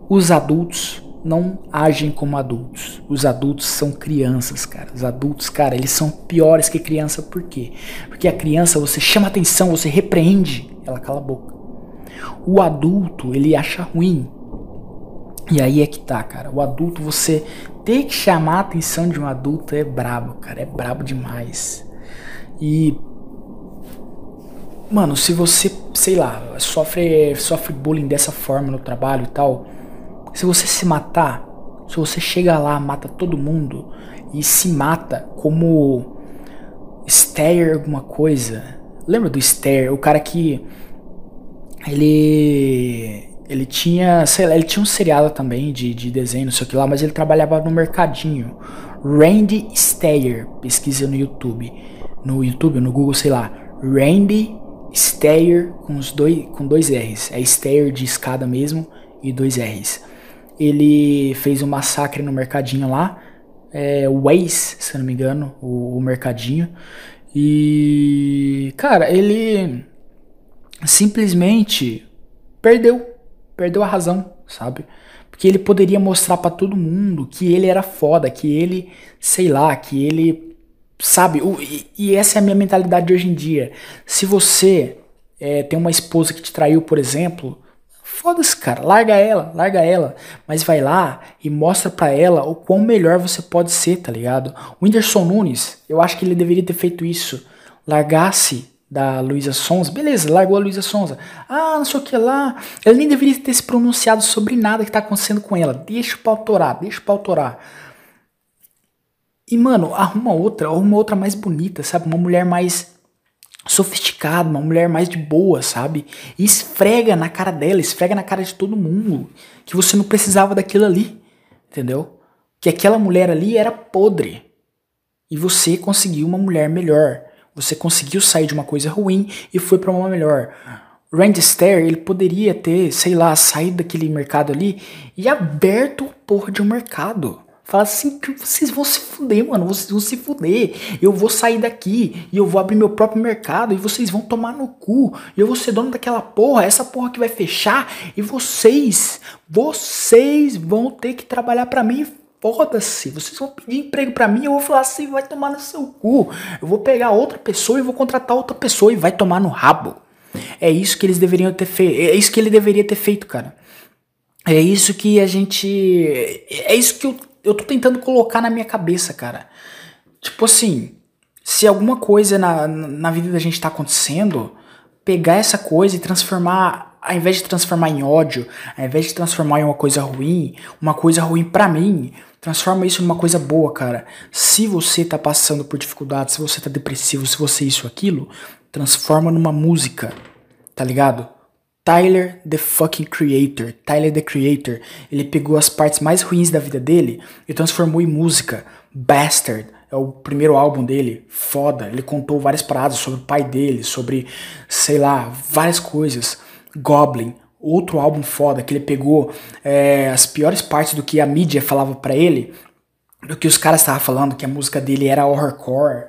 os adultos não agem como adultos. Os adultos são crianças, cara. Os adultos, cara, eles são piores que criança, por quê? Porque a criança, você chama atenção, você repreende, ela cala a boca. O adulto, ele acha ruim. E aí é que tá, cara. O adulto, você ter que chamar a atenção de um adulto é brabo, cara. É brabo demais. E Mano, se você, sei lá, sofre, sofre bullying dessa forma no trabalho e tal, se você se matar, se você chega lá, mata todo mundo e se mata como Stair alguma coisa. Lembra do Stair, o cara que ele ele tinha, sei lá, ele tinha um seriado também de, de desenho, não sei o que lá, mas ele trabalhava no mercadinho. Randy Stair, pesquisa no YouTube, no YouTube, no Google, sei lá, Randy Stair com, os dois, com dois R's. É Stair de escada mesmo e dois R's. Ele fez um massacre no mercadinho lá. É, Waze, se não me engano, o, o mercadinho. E. Cara, ele simplesmente perdeu. Perdeu a razão, sabe? Porque ele poderia mostrar para todo mundo que ele era foda, que ele, sei lá, que ele. Sabe? O, e, e, essa é a minha mentalidade de hoje em dia. Se você é, tem uma esposa que te traiu, por exemplo, foda-se, cara, larga ela, larga ela. Mas vai lá e mostra pra ela o quão melhor você pode ser, tá ligado? O Whindersson Nunes, eu acho que ele deveria ter feito isso. Largasse da Luísa Sonza. Beleza, largou a Luísa Sonza. Ah, não sei o que lá. Ele nem deveria ter se pronunciado sobre nada que tá acontecendo com ela. Deixa o pau torar, deixa o pau torar. E, mano, arruma outra, arruma outra mais bonita, sabe? Uma mulher mais sofisticada, uma mulher mais de boa, sabe? E esfrega na cara dela, esfrega na cara de todo mundo que você não precisava daquilo ali, entendeu? Que aquela mulher ali era podre. E você conseguiu uma mulher melhor. Você conseguiu sair de uma coisa ruim e foi para uma melhor. Randy Stair, ele poderia ter, sei lá, saído daquele mercado ali e aberto a porra de um mercado. Fala assim, vocês vão se fuder, mano, vocês vão se fuder. Eu vou sair daqui e eu vou abrir meu próprio mercado e vocês vão tomar no cu. E eu vou ser dono daquela porra, essa porra que vai fechar e vocês, vocês vão ter que trabalhar para mim Foda-se, vocês vão pedir emprego para mim, eu vou falar assim, vai tomar no seu cu. Eu vou pegar outra pessoa e vou contratar outra pessoa e vai tomar no rabo. É isso que eles deveriam ter feito. É isso que ele deveria ter feito, cara. É isso que a gente. É isso que eu, eu tô tentando colocar na minha cabeça, cara. Tipo assim, se alguma coisa na, na vida da gente tá acontecendo, pegar essa coisa e transformar ao invés de transformar em ódio, ao invés de transformar em uma coisa ruim, uma coisa ruim para mim, transforma isso numa coisa boa, cara. Se você tá passando por dificuldades, se você tá depressivo, se você isso aquilo, transforma numa música, tá ligado? Tyler the fucking creator, Tyler the creator, ele pegou as partes mais ruins da vida dele e transformou em música. Bastard é o primeiro álbum dele, foda. Ele contou várias paradas sobre o pai dele, sobre, sei lá, várias coisas. Goblin, outro álbum foda que ele pegou é, as piores partes do que a mídia falava para ele, do que os caras estavam falando, que a música dele era horrorcore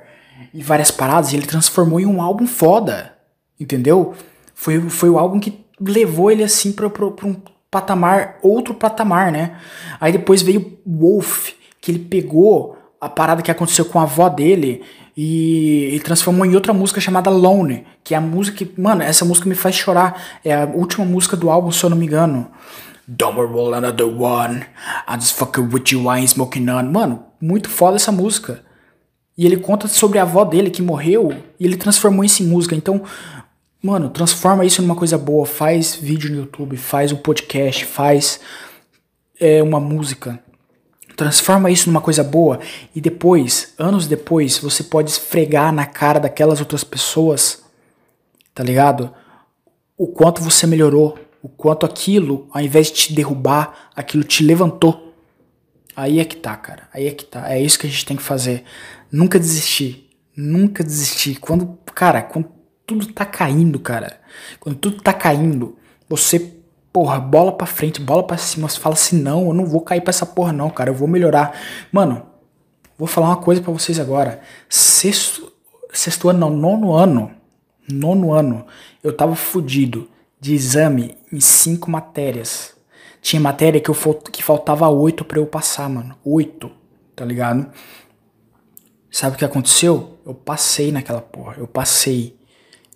e várias paradas, e ele transformou em um álbum foda, entendeu? Foi, foi o álbum que levou ele assim pra um patamar, outro patamar, né? Aí depois veio Wolf, que ele pegou a parada que aconteceu com a avó dele e ele transformou em outra música chamada Lone, que é a música que, mano, essa música me faz chorar. É a última música do álbum, se eu não me engano. Don't roll another one. I just fucking with you, I ain't smoking none. Mano, muito foda essa música. E ele conta sobre a avó dele que morreu e ele transformou isso em música. Então, mano, transforma isso numa coisa boa. Faz vídeo no YouTube, faz um podcast, faz é, uma música Transforma isso numa coisa boa e depois, anos depois, você pode esfregar na cara daquelas outras pessoas, tá ligado? O quanto você melhorou, o quanto aquilo, ao invés de te derrubar, aquilo te levantou. Aí é que tá, cara. Aí é que tá. É isso que a gente tem que fazer. Nunca desistir. Nunca desistir. Quando, cara, quando tudo tá caindo, cara. Quando tudo tá caindo, você porra, bola pra frente, bola pra cima. Você fala assim, não, eu não vou cair pra essa porra não, cara, eu vou melhorar. Mano, vou falar uma coisa para vocês agora. Sexto, sexto ano, não, nono ano, nono ano, eu tava fudido de exame em cinco matérias. Tinha matéria que, eu, que faltava oito para eu passar, mano. Oito, tá ligado? Sabe o que aconteceu? Eu passei naquela porra, eu passei.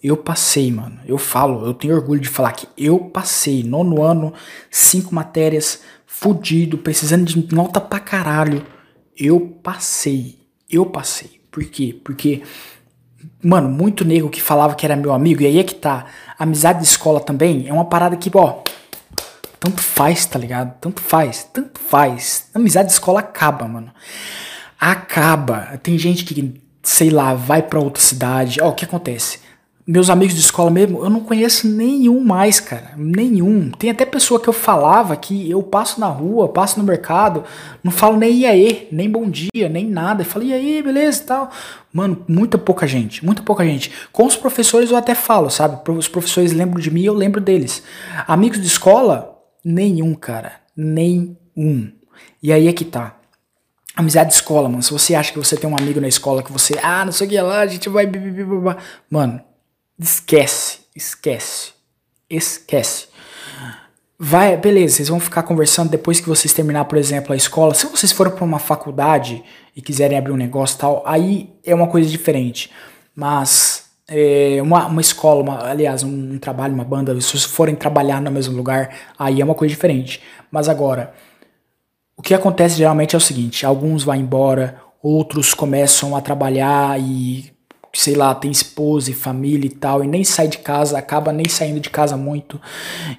Eu passei, mano. Eu falo, eu tenho orgulho de falar que eu passei. Nono ano, cinco matérias, fudido, precisando de nota pra caralho. Eu passei. Eu passei. Por quê? Porque, mano, muito nego que falava que era meu amigo, e aí é que tá. Amizade de escola também é uma parada que, ó, tanto faz, tá ligado? Tanto faz, tanto faz. Amizade de escola acaba, mano. Acaba. Tem gente que, sei lá, vai pra outra cidade. Ó, o que acontece? Meus amigos de escola mesmo, eu não conheço nenhum mais, cara. Nenhum. Tem até pessoa que eu falava que eu passo na rua, passo no mercado, não falo nem aí, nem bom dia, nem nada. Eu falo, e aí, beleza e tal. Mano, muita pouca gente, muita pouca gente. Com os professores eu até falo, sabe? Os professores lembram de mim, eu lembro deles. Amigos de escola, nenhum, cara. Nenhum. E aí é que tá. Amizade de escola, mano. Se você acha que você tem um amigo na escola que você, ah, não sei o que lá, a gente vai. Mano, Esquece, esquece, esquece. vai, beleza, vocês vão ficar conversando depois que vocês terminar, por exemplo, a escola. Se vocês forem para uma faculdade e quiserem abrir um negócio tal, aí é uma coisa diferente. Mas é, uma, uma escola, uma, aliás, um, um, trabalho, uma banda, se vocês forem trabalhar no mesmo lugar, aí é uma coisa diferente. Mas agora, o que acontece geralmente é o seguinte: alguns vão embora, outros começam a trabalhar e sei lá, tem esposa e família e tal, e nem sai de casa, acaba nem saindo de casa muito.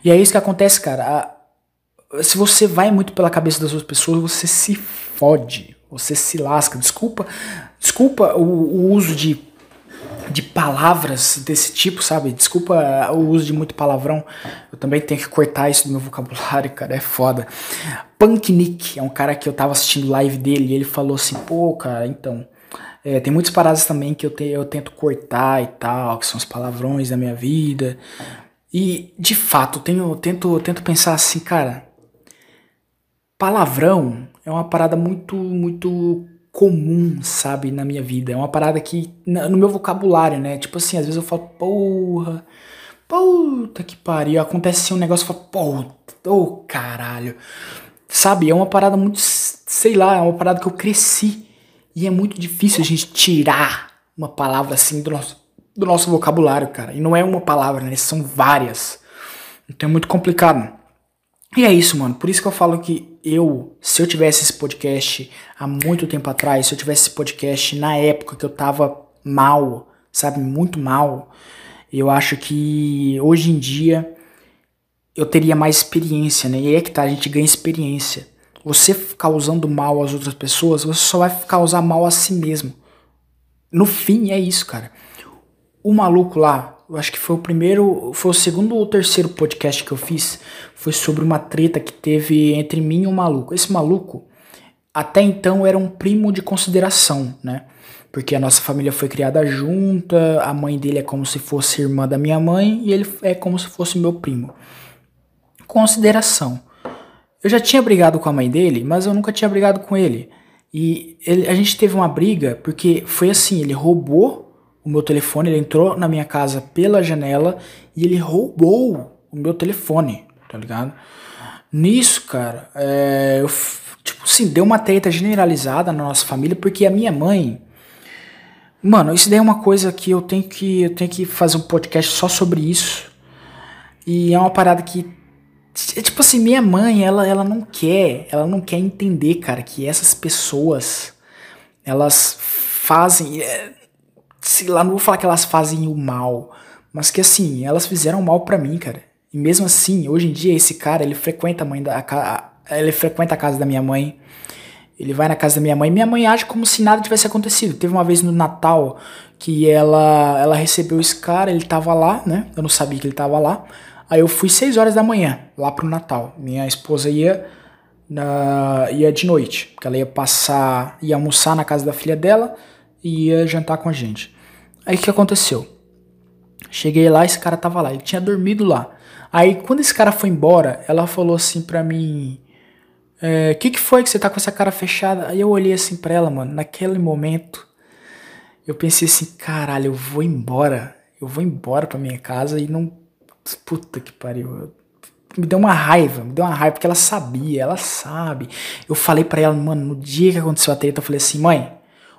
E é isso que acontece, cara. Se você vai muito pela cabeça das outras pessoas, você se fode, você se lasca. Desculpa, desculpa o, o uso de de palavras desse tipo, sabe? Desculpa o uso de muito palavrão. Eu também tenho que cortar isso do meu vocabulário, cara. É foda. Punk Nick é um cara que eu tava assistindo live dele e ele falou assim: pô, cara, então. É, tem muitas paradas também que eu, te, eu tento cortar e tal, que são os palavrões da minha vida. E, de fato, tenho, tento, tento pensar assim, cara. Palavrão é uma parada muito, muito comum, sabe, na minha vida. É uma parada que, no meu vocabulário, né? Tipo assim, às vezes eu falo, porra, puta que pariu. Acontece assim um negócio e falo, puta, ô oh, caralho. Sabe, é uma parada muito, sei lá, é uma parada que eu cresci. E é muito difícil a gente tirar uma palavra assim do nosso, do nosso vocabulário, cara. E não é uma palavra, né? São várias. Então é muito complicado. E é isso, mano. Por isso que eu falo que eu, se eu tivesse esse podcast há muito tempo atrás, se eu tivesse esse podcast na época que eu tava mal, sabe, muito mal, eu acho que hoje em dia eu teria mais experiência, né? E é que tá, a gente ganha experiência. Você causando mal às outras pessoas, você só vai causar mal a si mesmo. No fim, é isso, cara. O maluco lá, eu acho que foi o primeiro, foi o segundo ou terceiro podcast que eu fiz, foi sobre uma treta que teve entre mim e um maluco. Esse maluco, até então, era um primo de consideração, né? Porque a nossa família foi criada junta, a mãe dele é como se fosse irmã da minha mãe e ele é como se fosse meu primo. Consideração. Eu já tinha brigado com a mãe dele, mas eu nunca tinha brigado com ele. E ele, a gente teve uma briga porque foi assim: ele roubou o meu telefone, ele entrou na minha casa pela janela e ele roubou o meu telefone, tá ligado? Nisso, cara, é, eu, tipo assim, deu uma treta generalizada na nossa família, porque a minha mãe. Mano, isso daí é uma coisa que eu tenho que, eu tenho que fazer um podcast só sobre isso. E é uma parada que. É tipo assim, minha mãe, ela, ela não quer, ela não quer entender, cara, que essas pessoas, elas fazem. É, sei lá, não vou falar que elas fazem o mal, mas que assim, elas fizeram mal para mim, cara. E mesmo assim, hoje em dia esse cara, ele frequenta a mãe da a, ele frequenta a casa da minha mãe. Ele vai na casa da minha mãe, minha mãe age como se nada tivesse acontecido. Teve uma vez no Natal que ela ela recebeu esse cara, ele tava lá, né? Eu não sabia que ele tava lá. Aí eu fui 6 horas da manhã lá pro Natal. Minha esposa ia na, ia de noite, porque ela ia passar, ia almoçar na casa da filha dela e ia jantar com a gente. Aí o que aconteceu? Cheguei lá, esse cara tava lá, ele tinha dormido lá. Aí quando esse cara foi embora, ela falou assim pra mim: O é, que, que foi que você tá com essa cara fechada? Aí eu olhei assim pra ela, mano, naquele momento, eu pensei assim: caralho, eu vou embora. Eu vou embora pra minha casa e não. Puta que pariu. Me deu uma raiva, me deu uma raiva, porque ela sabia, ela sabe. Eu falei pra ela, mano, no dia que aconteceu a treta, eu falei assim: mãe,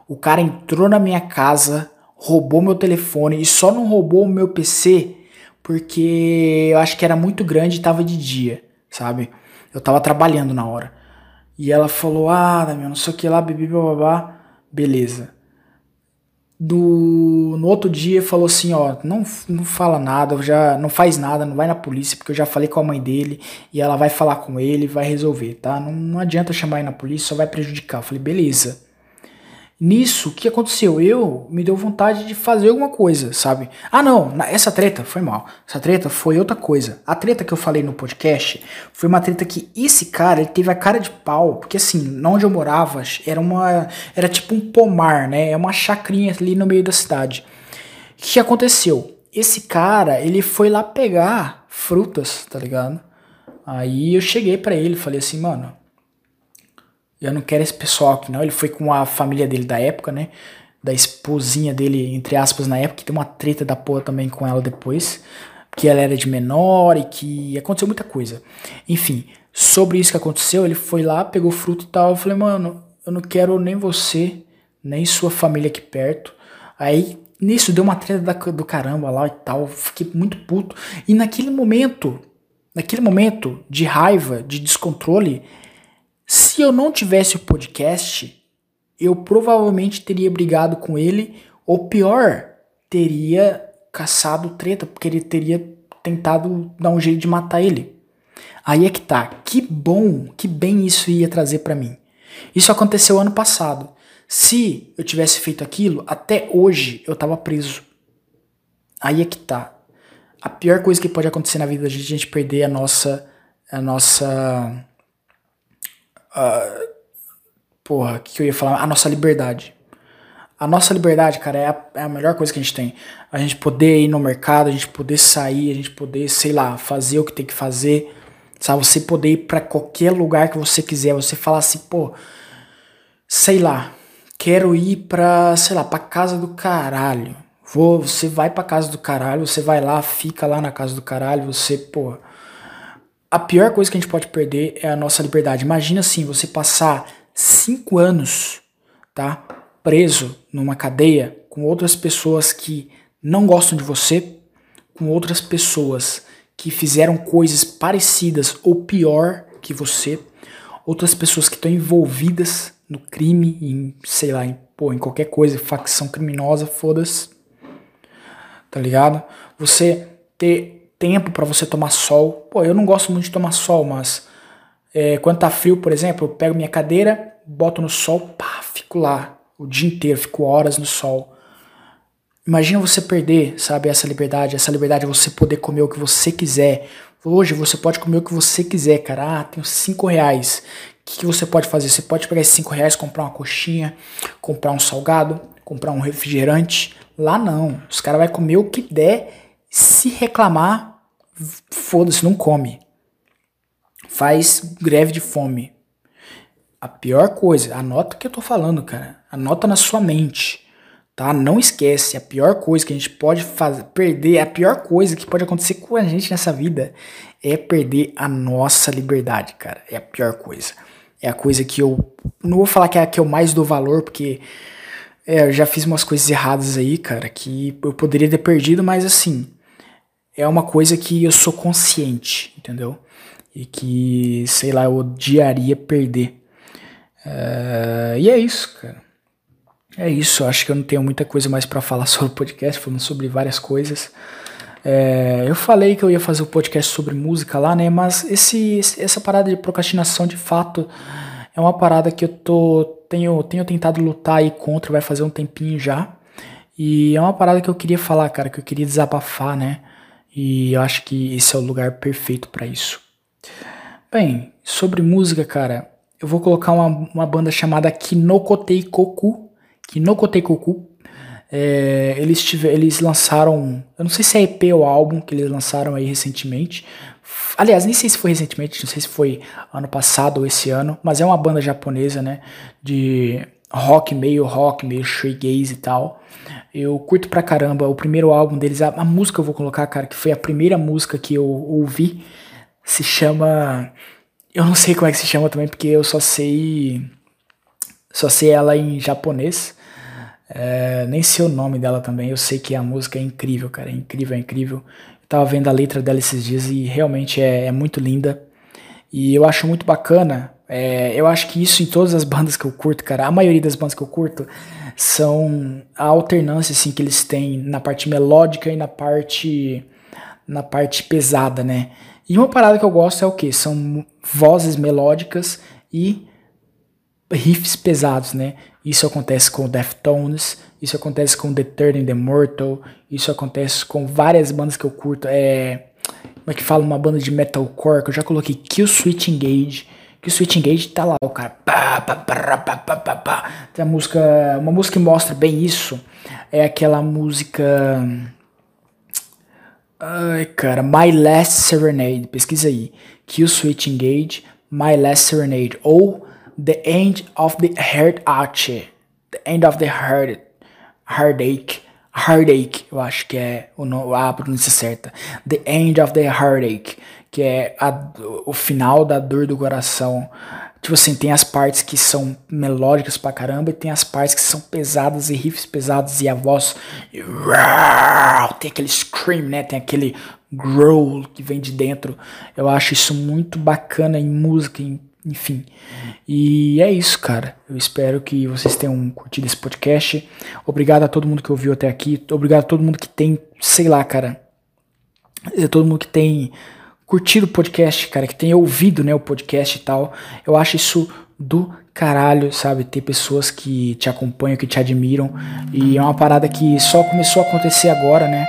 o cara entrou na minha casa roubou meu telefone e só não roubou o meu PC porque eu acho que era muito grande e tava de dia, sabe? Eu tava trabalhando na hora. E ela falou: Ah, Damião, não sei o que lá, bebi, babá. Beleza. Do, no outro dia falou assim: Ó, não, não fala nada, já não faz nada, não vai na polícia, porque eu já falei com a mãe dele e ela vai falar com ele vai resolver, tá? Não, não adianta chamar ele na polícia, só vai prejudicar. Eu falei: Beleza. Nisso, o que aconteceu? Eu me deu vontade de fazer alguma coisa, sabe? Ah, não, essa treta foi mal. Essa treta foi outra coisa. A treta que eu falei no podcast foi uma treta que esse cara, ele teve a cara de pau, porque assim, onde eu morava, era uma era tipo um pomar, né? É uma chacrinha ali no meio da cidade. O que aconteceu? Esse cara, ele foi lá pegar frutas, tá ligado? Aí eu cheguei para ele, falei assim, mano, eu não quero esse pessoal aqui, não. Ele foi com a família dele da época, né? Da esposinha dele, entre aspas, na época, que tem uma treta da porra também com ela depois. que ela era de menor e que aconteceu muita coisa. Enfim, sobre isso que aconteceu, ele foi lá, pegou fruto e tal. Eu falei, mano, eu não quero nem você, nem sua família aqui perto. Aí nisso deu uma treta do caramba lá e tal. Fiquei muito puto. E naquele momento, naquele momento de raiva, de descontrole, se eu não tivesse o podcast, eu provavelmente teria brigado com ele, ou pior, teria caçado treta, porque ele teria tentado dar um jeito de matar ele. Aí é que tá. Que bom, que bem isso ia trazer para mim. Isso aconteceu ano passado. Se eu tivesse feito aquilo, até hoje eu tava preso. Aí é que tá. A pior coisa que pode acontecer na vida da gente é a gente perder a nossa. A nossa. Uh, porra, o que, eu ia falar? A nossa liberdade. A nossa liberdade, cara, é a, é a, melhor coisa que a gente tem. A gente poder ir no mercado, a gente poder sair, a gente poder, sei lá, fazer o que tem que fazer. Sabe? Você poder ir pra qualquer lugar que você quiser. Você falar assim, pô, sei lá, quero ir pra, sei lá, pra casa do caralho. Vou, você vai pra casa do caralho, você vai lá, fica lá na casa do caralho, você, pô. A pior coisa que a gente pode perder é a nossa liberdade. Imagina assim, você passar cinco anos, tá? preso numa cadeia com outras pessoas que não gostam de você, com outras pessoas que fizeram coisas parecidas ou pior que você, outras pessoas que estão envolvidas no crime, em, sei lá, em, pô, em qualquer coisa, facção criminosa, foda-se. Tá ligado? Você ter tempo para você tomar sol. Pô, eu não gosto muito de tomar sol, mas é, quando tá frio, por exemplo, eu pego minha cadeira, boto no sol, pá, fico lá o dia inteiro, fico horas no sol. Imagina você perder, sabe, essa liberdade. Essa liberdade é você poder comer o que você quiser. Hoje você pode comer o que você quiser, cara. Ah, tenho cinco reais. O que, que você pode fazer? Você pode pegar esses cinco reais, comprar uma coxinha, comprar um salgado, comprar um refrigerante. Lá não. Os caras vão comer o que der. Se reclamar, foda-se, não come. Faz greve de fome. A pior coisa, anota o que eu tô falando, cara. Anota na sua mente, tá? Não esquece, a pior coisa que a gente pode fazer, perder, a pior coisa que pode acontecer com a gente nessa vida é perder a nossa liberdade, cara. É a pior coisa. É a coisa que eu não vou falar que é a que eu mais dou valor, porque é, eu já fiz umas coisas erradas aí, cara, que eu poderia ter perdido, mas assim, é uma coisa que eu sou consciente, entendeu? E que, sei lá, eu odiaria perder. Uh, e é isso, cara. É isso, acho que eu não tenho muita coisa mais para falar <laughs> sobre o podcast, falando sobre várias coisas. É, eu falei que eu ia fazer o um podcast sobre música lá, né? Mas esse, essa parada de procrastinação, de fato, é uma parada que eu tô tenho, tenho tentado lutar aí contra, vai fazer um tempinho já. E é uma parada que eu queria falar, cara, que eu queria desabafar, né? E eu acho que esse é o lugar perfeito para isso. Bem, sobre música, cara, eu vou colocar uma, uma banda chamada Kinokotei Koku. Kinokotei Koku. É, eles, tiver, eles lançaram, eu não sei se é EP ou álbum que eles lançaram aí recentemente. Aliás, nem sei se foi recentemente, não sei se foi ano passado ou esse ano, mas é uma banda japonesa, né? De rock, meio rock, meio shoegaze e tal. Eu curto pra caramba o primeiro álbum deles, a, a música eu vou colocar, cara, que foi a primeira música que eu ouvi, se chama eu não sei como é que se chama também, porque eu só sei. Só sei ela em japonês. É, nem sei o nome dela também. Eu sei que a música é incrível, cara. É incrível, é incrível. Eu tava vendo a letra dela esses dias e realmente é, é muito linda. E eu acho muito bacana. É, eu acho que isso em todas as bandas que eu curto, cara. A maioria das bandas que eu curto são a alternância assim que eles têm na parte melódica e na parte na parte pesada, né? E uma parada que eu gosto é o que? São vozes melódicas e riffs pesados, né? Isso acontece com Deftones, isso acontece com The and the Mortal, isso acontece com várias bandas que eu curto. É, como é que fala? Uma banda de metalcore que eu já coloquei Kill Switch Engage. Kill Switch Engage tá lá, o cara. Pá, pá, pá. Tem a música. Uma música que mostra bem isso. É aquela música. Ai, cara, My Last Serenade, pesquisa aí. Kill Switch Engage, My Last Serenade, ou The End of the Heart Ache, The End of the Heart, Heartache, Heartache, eu acho que é o, a pronúncia certa. The End of the Heartache, que é a, o final da dor do coração. Tipo assim, tem as partes que são melódicas pra caramba e tem as partes que são pesadas e riffs pesados e a voz. Tem aquele scream, né? Tem aquele growl que vem de dentro. Eu acho isso muito bacana em música, em enfim. E é isso, cara. Eu espero que vocês tenham curtido esse podcast. Obrigado a todo mundo que ouviu até aqui. Obrigado a todo mundo que tem, sei lá, cara. Todo mundo que tem curtido o podcast, cara, que tem ouvido, né, o podcast e tal. Eu acho isso do caralho, sabe? Ter pessoas que te acompanham, que te admiram. E é uma parada que só começou a acontecer agora, né?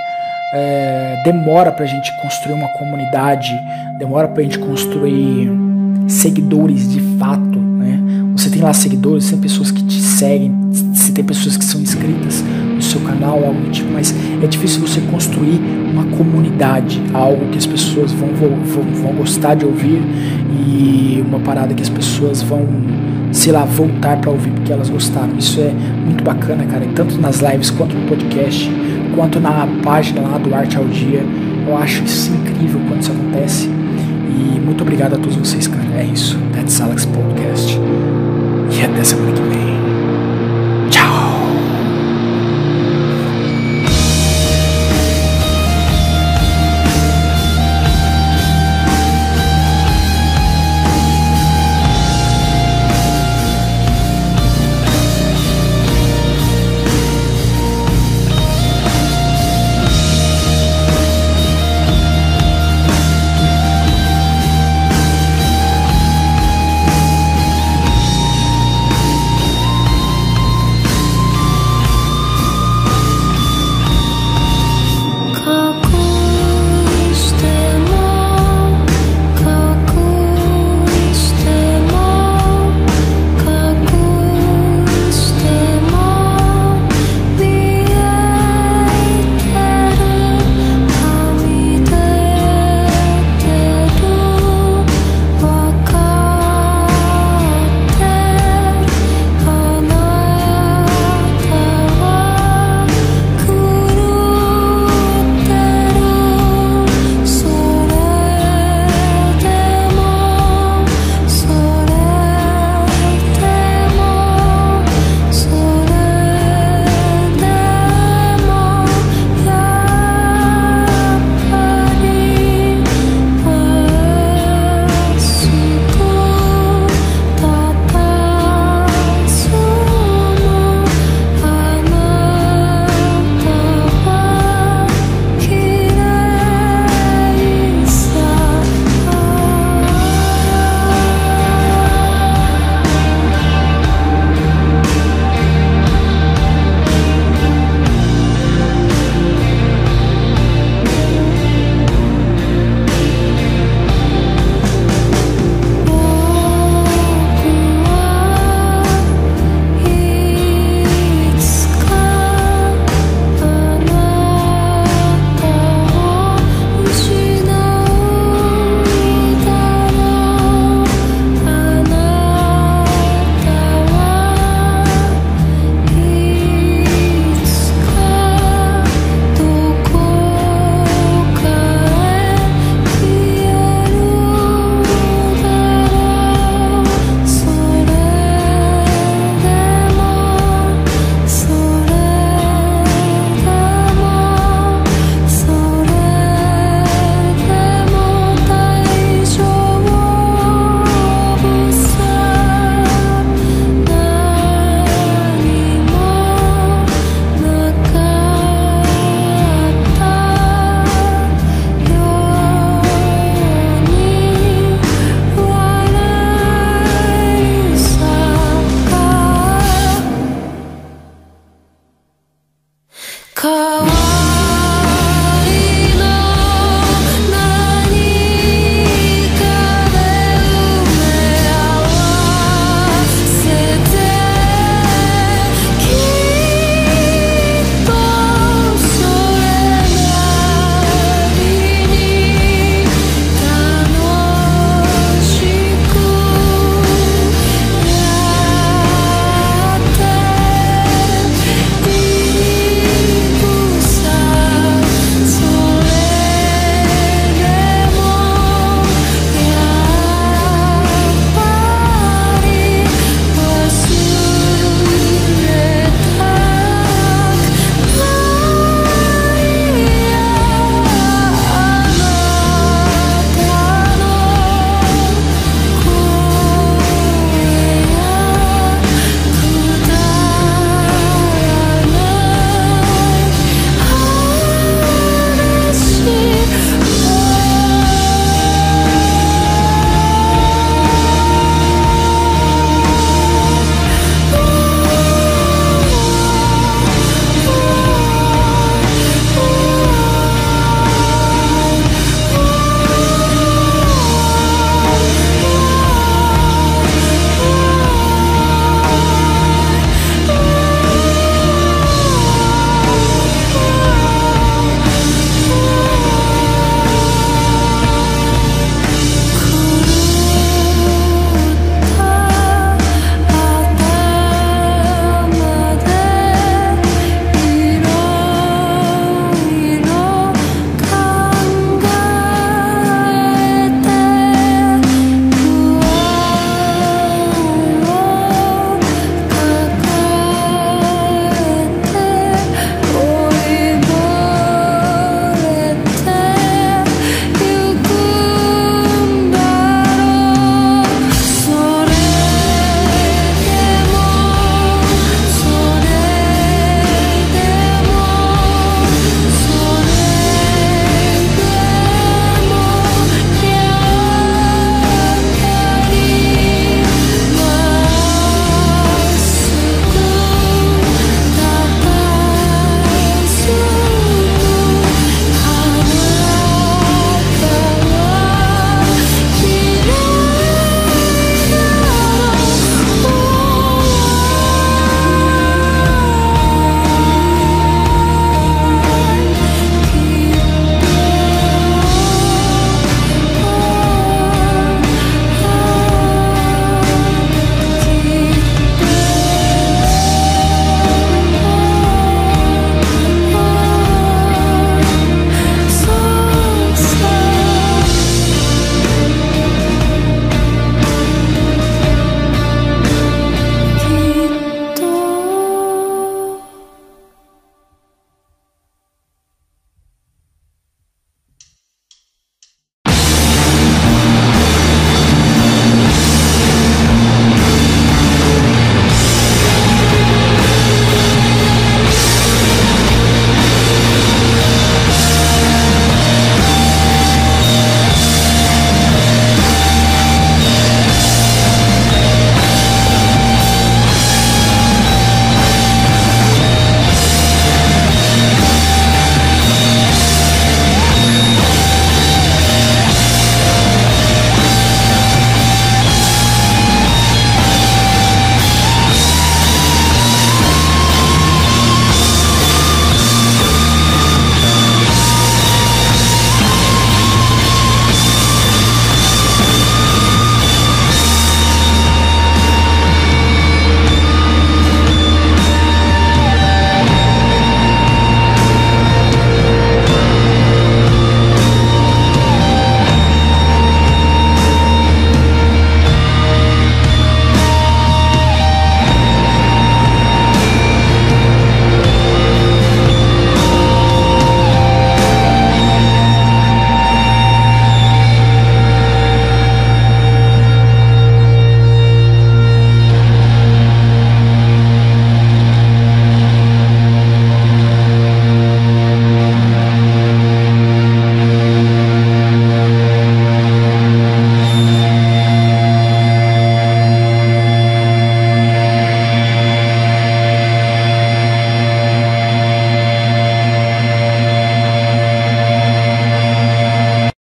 É, demora pra gente construir uma comunidade, demora pra gente construir seguidores de fato, né? Você tem lá seguidores, tem pessoas que te seguem, você tem pessoas que são inscritas no seu canal, algo do tipo, mas é difícil você construir uma comunidade, algo que as pessoas vão, vão, vão gostar de ouvir e uma parada que as pessoas vão, sei lá, voltar para ouvir porque elas gostaram. Isso é muito bacana, cara, tanto nas lives quanto no podcast, quanto na página lá do Arte ao Dia. Eu acho isso incrível quando isso acontece. E muito obrigado a todos vocês, cara. É isso. That's Alex Podcast. E até semana que vem.